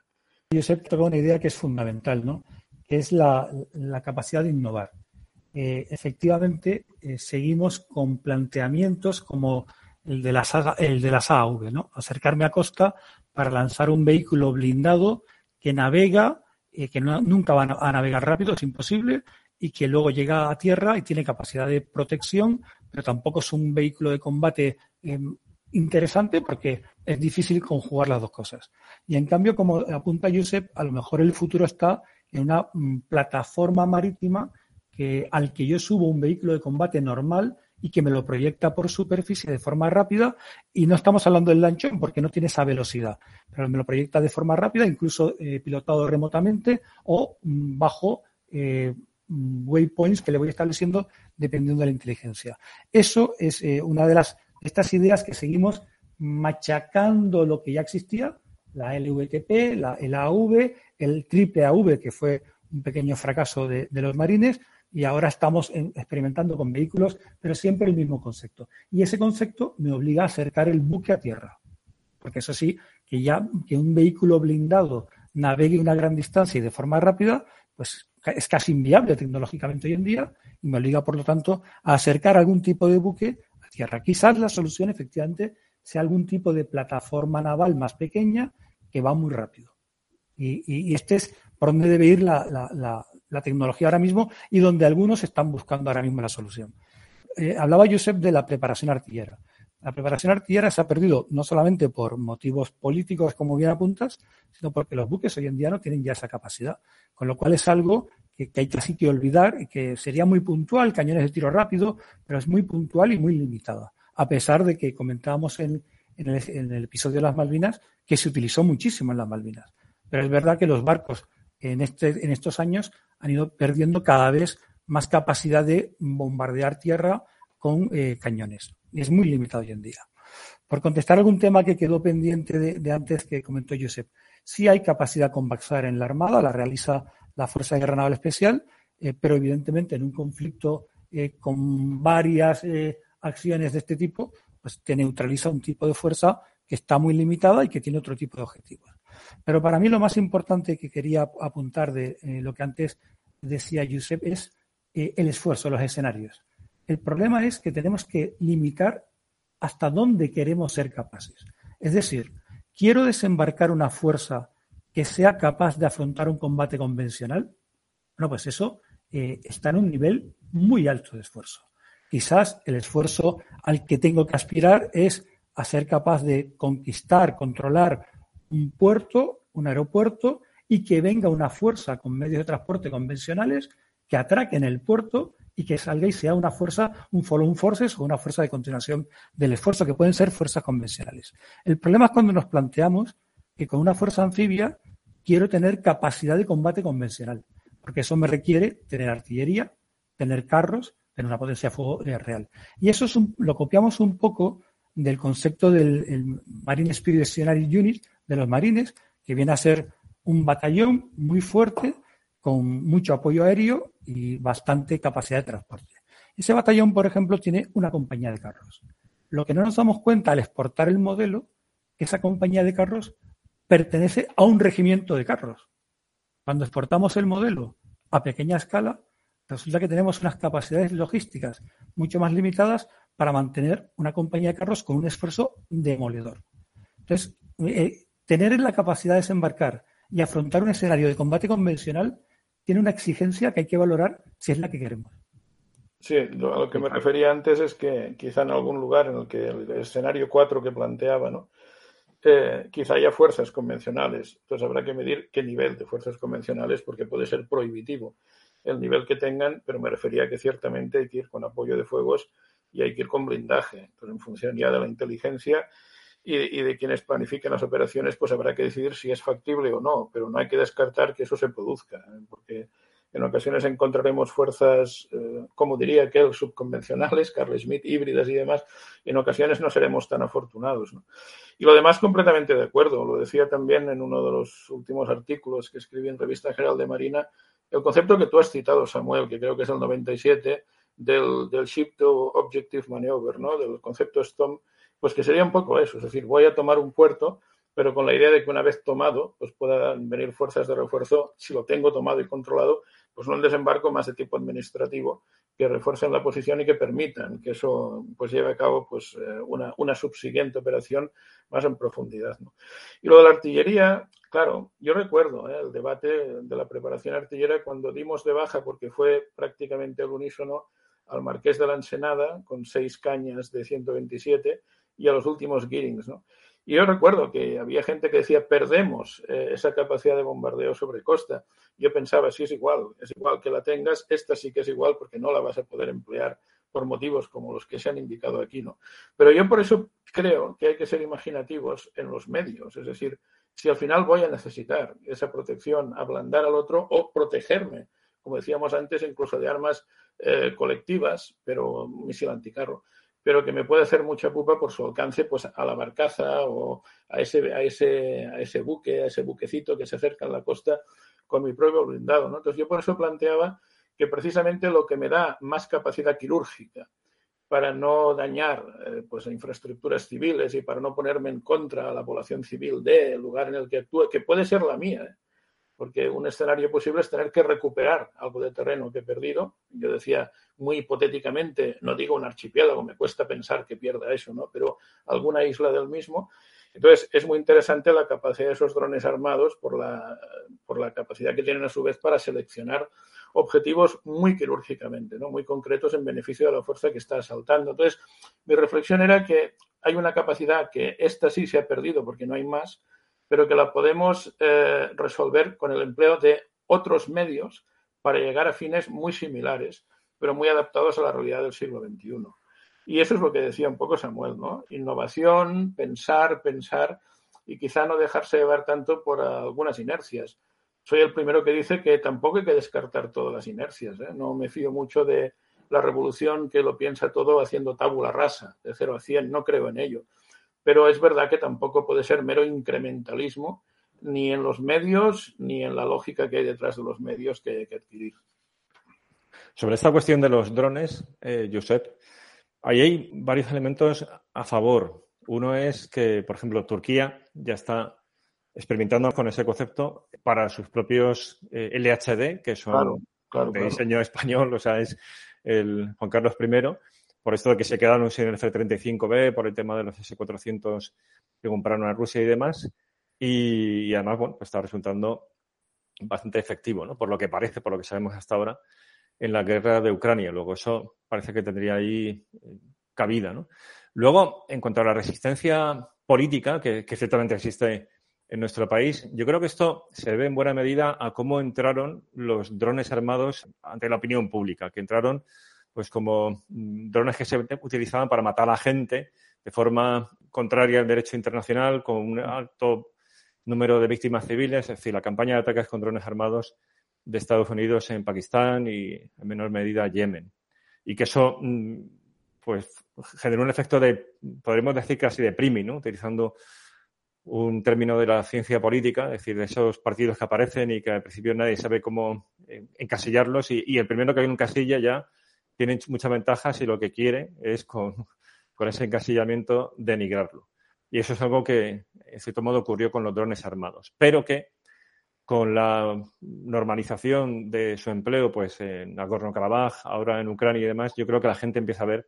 Yo toca una idea que es fundamental, ¿no? que es la, capacidad de innovar. Eh, efectivamente, eh, seguimos con planteamientos como el de la saga, el de la SAV, ¿no? Acercarme a costa para lanzar un vehículo blindado que navega, eh, que nunca va a navegar rápido, es imposible, y que luego llega a tierra y tiene capacidad de protección, pero tampoco es un vehículo de combate em, interesante porque es difícil conjugar las dos cosas. Y en cambio, como apunta Josep, a lo mejor el futuro está en una mm, plataforma marítima que, al que yo subo un vehículo de combate normal y que me lo proyecta por superficie de forma rápida y no estamos hablando del lanchón porque no tiene esa velocidad, pero me lo proyecta de forma rápida, incluso eh, pilotado remotamente o mm, bajo eh, waypoints que le voy estableciendo dependiendo de la inteligencia. Eso es eh, una de las estas ideas que seguimos machacando lo que ya existía, la LVTP, la, el AV, el triple AV, que fue un pequeño fracaso de, los marines, y ahora estamos experimentando con vehículos, pero siempre el mismo concepto. Y ese concepto me obliga a acercar el buque a tierra. Porque eso sí, que ya que un vehículo blindado navegue una gran distancia y de forma rápida, pues es casi inviable tecnológicamente hoy en día y me obliga, por lo tanto, a acercar algún tipo de buque a tierra. Quizás la solución efectivamente sea algún tipo de plataforma naval más pequeña que va muy rápido. Y, este es por donde debe ir la, tecnología ahora mismo y donde algunos están buscando ahora mismo la solución. Eh, hablaba Josep de la preparación artillera. La preparación artillera se ha perdido no solamente por motivos políticos, como bien apuntas, sino porque los buques hoy en día no tienen ya esa capacidad. Con lo cual es algo que, hay casi que olvidar y que sería muy puntual, cañones de tiro rápido, pero es muy puntual y muy limitada. A pesar de que comentábamos en, el, episodio de las Malvinas que se utilizó muchísimo en las Malvinas. Pero es verdad que los barcos en, este, en estos años han ido perdiendo cada vez más capacidad de bombardear tierra con eh, cañones. Es muy limitado hoy en día. Por contestar algún tema que quedó pendiente de, antes que comentó Josep, sí hay capacidad convaxar en la Armada, la realiza la Fuerza de Guerra Naval Especial, eh, pero evidentemente en un conflicto eh, con varias acciones de este tipo, pues te neutraliza un tipo de fuerza que está muy limitada y que tiene otro tipo de objetivos. Pero para mí lo más importante que quería apuntar de eh, lo que antes decía Josep es eh, el esfuerzo, los escenarios. El problema es que tenemos que limitar hasta dónde queremos ser capaces. Es decir, quiero desembarcar una fuerza que sea capaz de afrontar un combate convencional. Bueno, pues eso eh, está en un nivel muy alto de esfuerzo. Quizás el esfuerzo al que tengo que aspirar es a ser capaz de conquistar, controlar un puerto, un aeropuerto, y que venga una fuerza con medios de transporte convencionales que atraque en el puerto y que salga y sea una fuerza, un follow forces o una fuerza de continuación del esfuerzo, que pueden ser fuerzas convencionales. El problema es cuando nos planteamos que con una fuerza anfibia quiero tener capacidad de combate convencional, porque eso me requiere tener artillería, tener carros, en una potencia de fuego real. Y eso lo copiamos un poco del concepto del Marine Expeditionary Unit de los marines, que viene a ser un batallón muy fuerte, con mucho apoyo aéreo y bastante capacidad de transporte. Ese batallón, por ejemplo, tiene una compañía de carros. Lo que no nos damos cuenta al exportar el modelo, esa compañía de carros pertenece a un regimiento de carros. Cuando exportamos el modelo a pequeña escala, resulta que tenemos unas capacidades logísticas mucho más limitadas para mantener una compañía de carros con un esfuerzo demoledor. Entonces, eh, tener la capacidad de desembarcar y afrontar un escenario de combate convencional tiene una exigencia que hay que valorar si es la que queremos. Sí, a lo que me refería antes es que quizá en algún lugar en el que el escenario 4 que planteaba, ¿no? Eh, quizá haya fuerzas convencionales. Entonces habrá que medir qué nivel de fuerzas convencionales porque puede ser prohibitivo el nivel que tengan, pero me refería a que ciertamente hay que ir con apoyo de fuegos y hay que ir con blindaje. Entonces, en función ya de la inteligencia y, de quienes planifiquen las operaciones, pues habrá que decidir si es factible o no, pero no hay que descartar que eso se produzca, ¿eh? porque en ocasiones encontraremos fuerzas, eh, como diría aquel, subconvencionales, Carl Schmitt, híbridas y demás, y en ocasiones no seremos tan afortunados. Y lo demás, completamente de acuerdo. Lo decía también en uno de los últimos artículos que escribí en Revista General de Marina, el concepto que tú has citado, Samuel, que creo que es el 97, del, del Ship to Objective Maneuver, ¿no? del concepto STOM, pues que sería un poco eso, es decir, voy a tomar un puerto pero con la idea de que una vez tomado, pues puedan venir fuerzas de refuerzo, si lo tengo tomado y controlado, pues un desembarco más de tipo administrativo que refuercen la posición y que permitan que eso pues lleve a cabo pues eh, una, una subsiguiente operación más en profundidad. Y lo de la artillería, claro, yo recuerdo ¿eh? el debate de la preparación artillera cuando dimos de baja, porque fue prácticamente el unísono, al Marqués de la Ensenada con seis cañas de 127 y a los últimos Gearings. ¿no? Y yo recuerdo que había gente que decía, perdemos eh, esa capacidad de bombardeo sobre costa. Yo pensaba, sí, es igual, es igual que la tengas, esta sí que es igual porque no la vas a poder emplear por motivos como los que se han indicado aquí, ¿no? Pero yo por eso creo que hay que ser imaginativos en los medios, es decir, si al final voy a necesitar esa protección, ablandar al otro o protegerme, como decíamos antes, incluso de armas eh, colectivas, pero misil anticarro pero que me puede hacer mucha pupa por su alcance pues a la barcaza o a ese, a ese, a ese buque, a ese buquecito que se acerca a la costa con mi propio blindado. ¿no? Entonces yo por eso planteaba que precisamente lo que me da más capacidad quirúrgica para no dañar eh, pues, infraestructuras civiles y para no ponerme en contra a la población civil del lugar en el que actúe, que puede ser la mía, ¿eh? Porque un escenario posible es tener que recuperar algo de terreno que he perdido. Yo decía muy hipotéticamente, no digo un archipiélago, me cuesta pensar que pierda eso, ¿no? Pero alguna isla del mismo. Entonces, es muy interesante la capacidad de esos drones armados por la, por la capacidad que tienen a su vez para seleccionar objetivos muy quirúrgicamente, ¿no? muy concretos en beneficio de la fuerza que está asaltando. Entonces, mi reflexión era que hay una capacidad que esta sí se ha perdido porque no hay más, pero que la podemos eh, resolver con el empleo de otros medios para llegar a fines muy similares, pero muy adaptados a la realidad del siglo XXI. Y eso es lo que decía un poco Samuel, ¿no? Innovación, pensar, pensar y quizá no dejarse llevar tanto por algunas inercias. Soy el primero que dice que tampoco hay que descartar todas las inercias. ¿eh? No me fío mucho de la revolución que lo piensa todo haciendo tabula rasa, de 0 a 100, no creo en ello pero es verdad que tampoco puede ser mero incrementalismo ni en los medios ni en la lógica que hay detrás de los medios que hay que adquirir. Sobre esta cuestión de los drones, eh, Josep, ahí hay varios elementos a favor. Uno es que, por ejemplo, Turquía ya está experimentando con ese concepto para sus propios eh, LHD, que son de diseño español, o sea, es el Juan Carlos I por esto de que se quedaron sin el F-35B, por el tema de los S-400 que compraron a Rusia y demás. Y, además, bueno, pues está resultando bastante efectivo, ¿no? Por lo que parece, por lo que sabemos hasta ahora, en la guerra de Ucrania. Luego, eso parece que tendría ahí eh, cabida, ¿no? Luego, en cuanto a la resistencia política, que, que ciertamente existe en nuestro país, yo creo que esto se debe en buena medida a cómo entraron los drones armados ante la opinión pública, que entraron pues como mm, drones que se utilizaban para matar a gente de forma contraria al derecho internacional, con un alto número de víctimas civiles, es decir, la campaña de ataques con drones armados de Estados Unidos en Pakistán y en menor medida Yemen. Y que eso mm, pues generó un efecto de, podríamos decir casi de primi, ¿no? Utilizando un término de la ciencia política, es decir, de esos partidos que aparecen y que al principio nadie sabe cómo eh, encasillarlos y, y el primero que hay en casilla ya tiene muchas ventajas y lo que quiere es con, ese encasillamiento denigrarlo. Y eso es algo que, en cierto modo, ocurrió con los drones armados, pero que con la normalización de su empleo, pues en Nagorno-Karabaj, ahora en Ucrania y demás, yo creo que la gente empieza a ver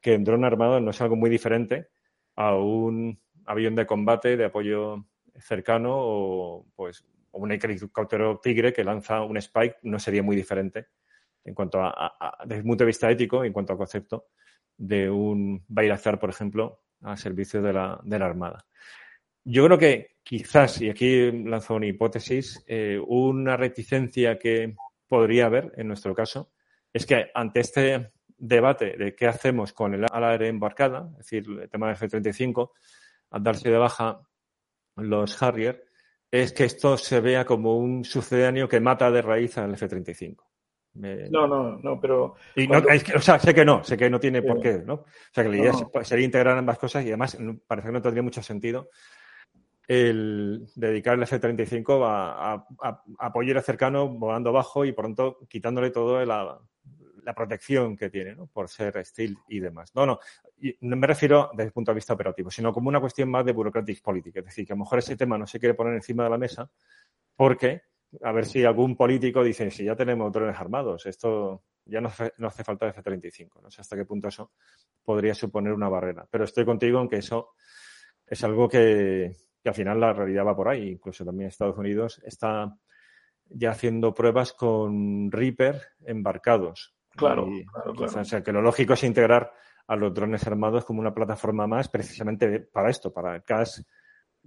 que el dron armado no es algo muy diferente a un avión de combate de apoyo cercano o pues un helicóptero tigre que lanza un spike no sería muy diferente en cuanto a, desde el punto de vista ético, en cuanto al concepto de un Bayraktar, por ejemplo, al servicio de la, de la Armada. Yo creo que quizás, y aquí lanzo una hipótesis, eh, una reticencia que podría haber en nuestro caso es que ante este debate de qué hacemos con el ala aérea embarcada, es decir, el tema del F-35, al darse de baja los Harrier, es que esto se vea como un sucedáneo que mata de raíz al F-35. No, no, no, pero. o sea, sé que no, sé que no tiene por qué, ¿no? O sea, que la idea sería integrar ambas cosas y además parece que no tendría mucho sentido el dedicar el F-35 a, a, a, apoyo cercano volando bajo y pronto quitándole todo la, la protección que tiene, ¿no? Por ser steel y demás. No, no, no me refiero desde el punto de vista operativo, sino como una cuestión más de bureaucratic politics. Es decir, que a lo mejor ese tema no se quiere poner encima de la mesa porque a ver si algún político dice, si ya tenemos drones armados, esto ya no hace, no hace falta F-35. No sé hasta qué punto eso podría suponer una barrera. Pero estoy contigo en que eso es algo que, que al final la realidad va por ahí. Incluso también Estados Unidos está ya haciendo pruebas con Reaper embarcados. Claro, claro, O sea, que lo lógico es integrar a los drones armados como una plataforma más precisamente para esto, para CAS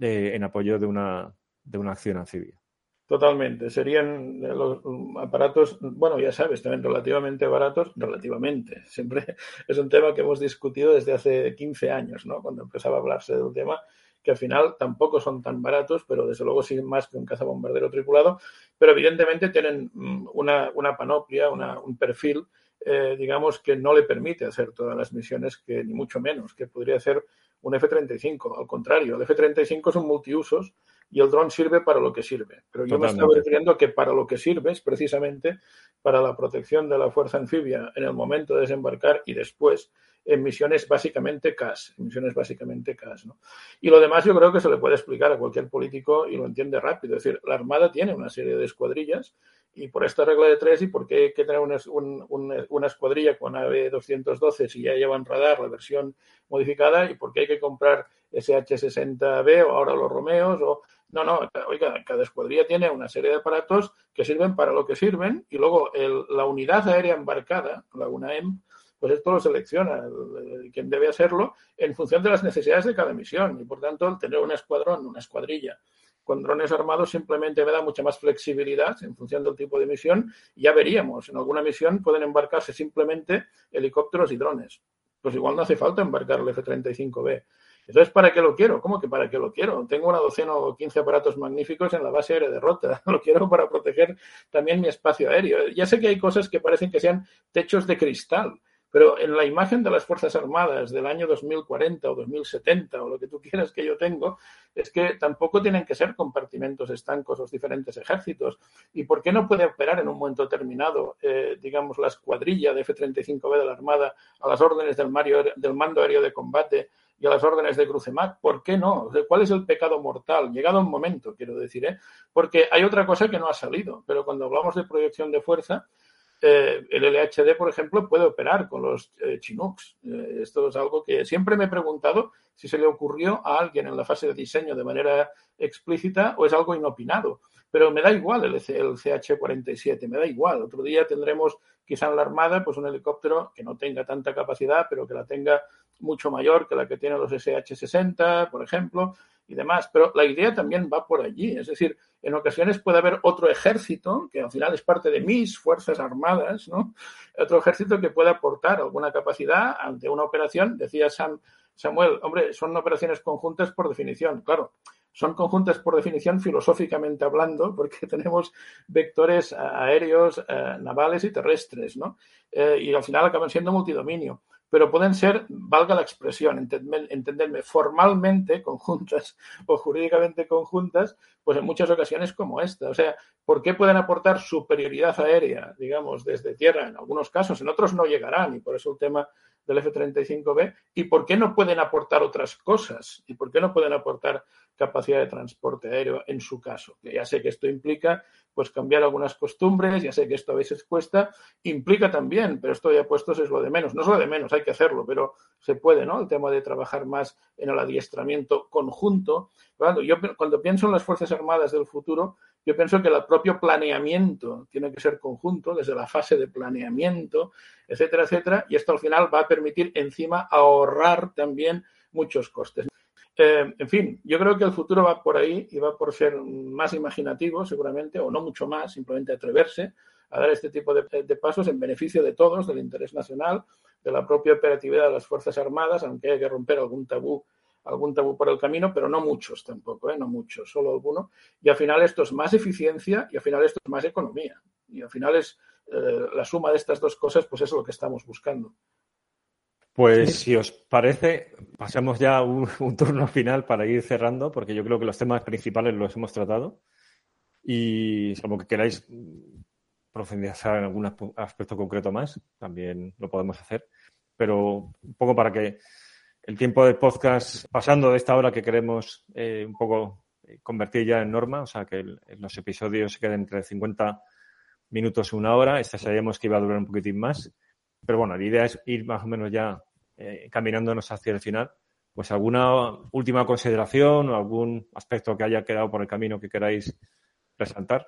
eh, en apoyo de una, de una acción anfibia. Totalmente. Serían los aparatos, bueno, ya sabes, también relativamente baratos, relativamente. Siempre es un tema que hemos discutido desde hace 15 años, ¿no? Cuando empezaba a hablarse de un tema que al final tampoco son tan baratos, pero desde luego siguen más que un cazabombardero tripulado, pero evidentemente tienen mm, una, una panoplia, una, un perfil, eh, digamos, que no le permite hacer todas las misiones, que ni mucho menos, que podría hacer un F-35. Al contrario, el F-35 son multiusos y el dron sirve para lo que sirve. Pero yo me estaba refiriendo que para lo que sirve es precisamente para la protección de la fuerza anfibia en el momento de desembarcar y después en misiones básicamente CAS, en misiones básicamente CAS. ¿no? Y lo demás yo creo que se le puede explicar a cualquier político y lo entiende rápido. Es decir, la Armada tiene una serie de escuadrillas y por esta regla de tres y por qué hay que tener una, una escuadrilla con AV-212 si ya llevan radar, la versión modificada, y por qué hay que comprar SH-60B o ahora los Romeos o no, no, oiga, cada escuadrilla tiene una serie de aparatos que sirven para lo que sirven y luego el, la unidad aérea embarcada, la UNAEM, pues esto lo selecciona quien debe hacerlo en función de las necesidades de cada misión. Y por tanto, el tener un escuadrón, una escuadrilla con drones armados simplemente me da mucha más flexibilidad en función del tipo de misión. Ya veríamos, en alguna misión pueden embarcarse simplemente helicópteros y drones. Pues igual no hace falta embarcar el F-35B. Entonces, ¿para qué lo quiero? ¿Cómo que para qué lo quiero? Tengo una docena o quince aparatos magníficos en la base aérea de Rota. Lo quiero para proteger también mi espacio aéreo. Ya sé que hay cosas que parecen que sean techos de cristal, pero en la imagen de las Fuerzas Armadas del año 2040 o 2070 o lo que tú quieras que yo tengo, es que tampoco tienen que ser compartimentos estancos los diferentes ejércitos. ¿Y por qué no puede operar en un momento determinado, eh, digamos, la escuadrilla de F-35B de la Armada a las órdenes del mando aéreo de combate y a las órdenes de Crucemac. ¿Por qué no? ¿Cuál es el pecado mortal? Llegado un momento, quiero decir, ¿eh? Porque hay otra cosa que no ha salido, pero cuando hablamos de proyección de fuerza, eh, el LHD, por ejemplo, puede operar con los eh, Chinooks. Eh, esto es algo que siempre me he preguntado si se le ocurrió a alguien en la fase de diseño de manera explícita o es algo inopinado. Pero me da igual el, el CH-47, me da igual. Otro día tendremos quizá en la Armada pues un helicóptero que no tenga tanta capacidad, pero que la tenga mucho mayor que la que tienen los SH-60, por ejemplo, y demás. Pero la idea también va por allí. Es decir, en ocasiones puede haber otro ejército, que al final es parte de mis fuerzas armadas, ¿no? Otro ejército que pueda aportar alguna capacidad ante una operación. Decía Sam, Samuel, hombre, son operaciones conjuntas por definición. Claro, son conjuntas por definición filosóficamente hablando, porque tenemos vectores aéreos, eh, navales y terrestres, ¿no? Eh, y al final acaban siendo multidominio pero pueden ser, valga la expresión, entenderme, formalmente conjuntas o jurídicamente conjuntas, pues en muchas ocasiones como esta. O sea, ¿por qué pueden aportar superioridad aérea, digamos, desde tierra en algunos casos? En otros no llegarán y por eso el tema del F-35B. ¿Y por qué no pueden aportar otras cosas? ¿Y por qué no pueden aportar capacidad de transporte aéreo en su caso. Que ya sé que esto implica pues cambiar algunas costumbres, ya sé que esto a veces cuesta, implica también, pero esto ya puestos es lo de menos. No es lo de menos, hay que hacerlo, pero se puede, ¿no? El tema de trabajar más en el adiestramiento conjunto. Cuando, yo cuando pienso en las Fuerzas Armadas del futuro, yo pienso que el propio planeamiento tiene que ser conjunto, desde la fase de planeamiento, etcétera, etcétera, y esto al final va a permitir encima ahorrar también muchos costes. Eh, en fin, yo creo que el futuro va por ahí y va por ser más imaginativo, seguramente, o no mucho más, simplemente atreverse a dar este tipo de, pasos en beneficio de todos, del interés nacional, de la propia operatividad de las Fuerzas Armadas, aunque hay que romper algún tabú algún tabú por el camino, pero no muchos tampoco, ¿eh? no muchos, solo alguno. Y al final esto es más eficiencia y al final esto es más economía. Y al final es eh, la suma de estas dos cosas, pues es lo que estamos buscando. Pues si os parece, pasamos ya un, un, turno final para ir cerrando, porque yo creo que los temas principales los hemos tratado. Y como que queráis profundizar en algún aspecto concreto más, también lo podemos hacer. Pero un poco para que el tiempo de podcast, pasando de esta hora que queremos eh, un poco eh, convertir ya en norma, o sea, que los episodios se queden entre 50 minutos y una hora. Esta sabíamos que iba a durar un poquitín más. Pero bueno, la idea es ir más o menos ya eh, caminándonos hacia el final. Pues alguna última consideración o algún aspecto que haya quedado por el camino que queráis resaltar.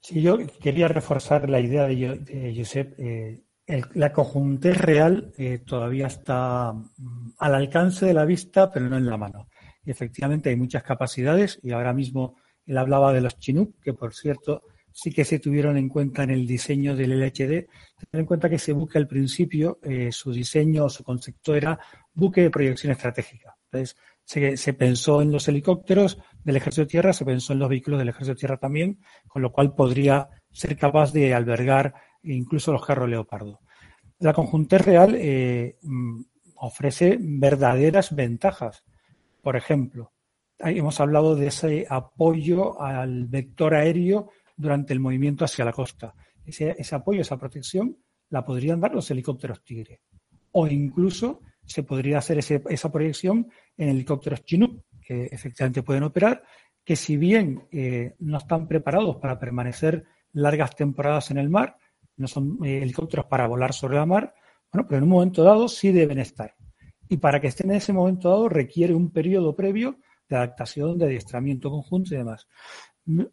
Sí, yo quería reforzar la idea de, Josep. Eh, la conjuntez real eh, todavía está mm, al alcance de la vista, pero no en la mano. Y efectivamente hay muchas capacidades y ahora mismo él hablaba de los Chinook, que por cierto sí que se tuvieron en cuenta en el diseño del LHD. Ten en cuenta que ese buque al principio, eh, su diseño, su concepto era buque de proyección estratégica. Entonces, se, pensó en los helicópteros del ejército de tierra, se pensó en los vehículos del ejército de tierra también, con lo cual podría ser capaz de albergar incluso los carros leopardo. La conjuntez real eh, mm, ofrece verdaderas ventajas. Por ejemplo, hemos hablado de ese apoyo al vector aéreo durante el movimiento hacia la costa. Ese, apoyo, esa protección, la podrían dar los helicópteros Tigre. O incluso se podría hacer esa proyección en helicópteros Chinook, que efectivamente pueden operar, que si bien eh, no están preparados para permanecer largas temporadas en el mar, no son eh, helicópteros para volar sobre la mar, bueno, pero en un momento dado sí deben estar. Y para que estén en ese momento dado requiere un periodo previo de adaptación, de adiestramiento conjunto y demás.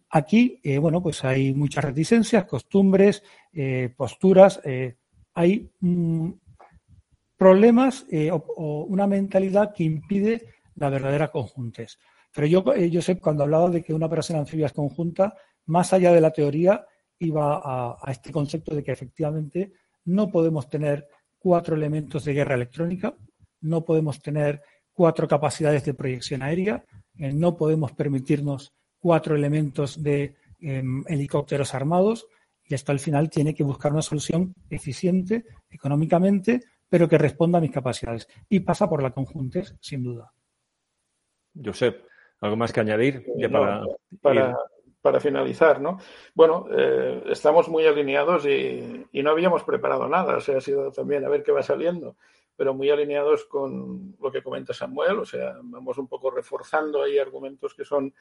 Aquí, eh, bueno, pues hay muchas reticencias, costumbres, eh, posturas, hay mm, problemas o, una mentalidad que impide la verdadera conjuntez. Pero yo, sé, cuando hablaba de que una operación anfibia es conjunta, más allá de la teoría, iba a, a este concepto de que efectivamente no podemos tener cuatro elementos de guerra electrónica, no podemos tener cuatro capacidades de proyección aérea, no podemos permitirnos cuatro elementos de em, helicópteros armados y esto al final tiene que buscar una solución eficiente económicamente, pero que responda a mis capacidades. Y pasa por la conjuntez, sin duda. Josep, ¿algo más que añadir? para, para, finalizar, ¿no? Bueno, eh, estamos muy alineados y, y, no habíamos preparado nada, o sea, ha sido también a ver qué va saliendo, pero muy alineados con lo que comenta Samuel, o sea, vamos un poco reforzando ahí argumentos que son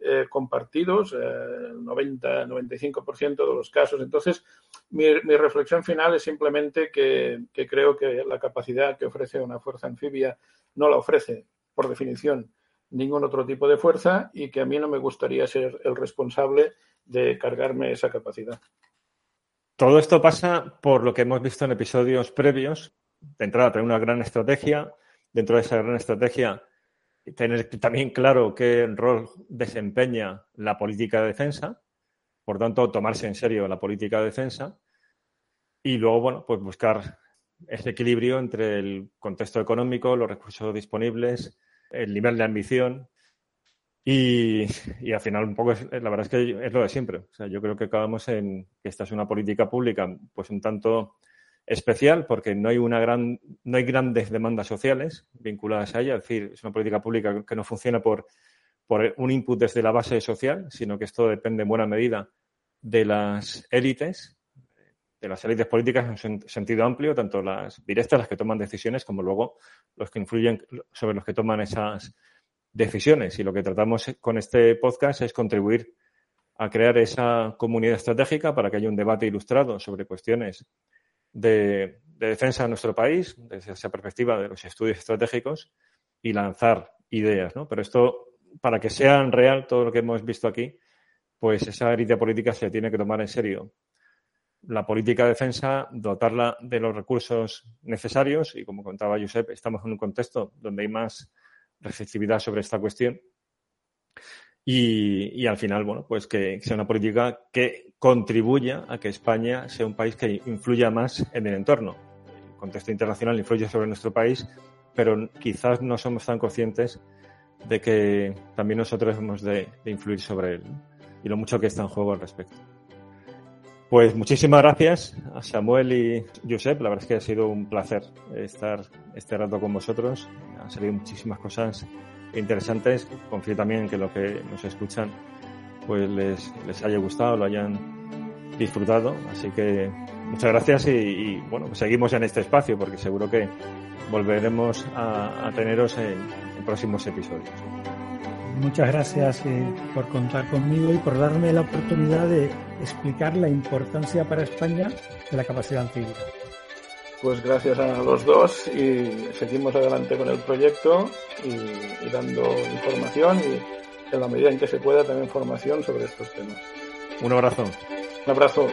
eh, compartidos, eh, 90-95% de los casos. Entonces, mi, reflexión final es simplemente que, creo que la capacidad que ofrece una fuerza anfibia no la ofrece, por definición, ningún otro tipo de fuerza y que a mí no me gustaría ser el responsable de cargarme esa capacidad. Todo esto pasa por lo que hemos visto en episodios previos. De entrada, tener una gran estrategia. Dentro de esa gran estrategia, tener también claro qué rol desempeña la política de defensa, por tanto, tomarse en serio la política de defensa y luego, bueno, pues buscar ese equilibrio entre el contexto económico, los recursos disponibles, el nivel de ambición y, al final un poco, la verdad es que es lo de siempre. O sea, yo creo que acabamos en que esta es una política pública pues un tanto especial porque no hay una gran, no hay grandes demandas sociales vinculadas a ella, es decir, es una política pública que no funciona por, por un input desde la base social, sino que esto depende en buena medida de las élites, de las élites políticas en sentido amplio, tanto las directas, las que toman decisiones, como luego los que influyen sobre los que toman esas decisiones. Y lo que tratamos con este podcast es contribuir a crear esa comunidad estratégica para que haya un debate ilustrado sobre cuestiones de, defensa de nuestro país, desde esa perspectiva de los estudios estratégicos, y lanzar ideas, ¿no? Pero esto, para que sea real todo lo que hemos visto aquí, pues esa élite política se tiene que tomar en serio. La política de defensa, dotarla de los recursos necesarios, y como contaba Josep, estamos en un contexto donde hay más receptividad sobre esta cuestión. Y, al final, bueno, pues que sea una política que contribuya a que España sea un país que influya más en el entorno. El contexto internacional influye sobre nuestro país, pero quizás no somos tan conscientes de que también nosotros hemos de, influir sobre él y lo mucho que está en juego al respecto. Pues muchísimas gracias a Samuel y Josep. La verdad es que ha sido un placer estar este rato con vosotros. Han salido muchísimas cosas interesantes. Confío también que lo que nos escuchan pues les, les haya gustado, lo hayan disfrutado. Así que muchas gracias y, bueno, pues seguimos en este espacio porque seguro que volveremos a, teneros en, próximos episodios. Muchas gracias eh, por contar conmigo y por darme la oportunidad de explicar la importancia para España de la capacidad antigua. Pues gracias a los dos y seguimos adelante con el proyecto y, dando información y en la medida en que se pueda también formación sobre estos temas. Un abrazo. Un abrazo.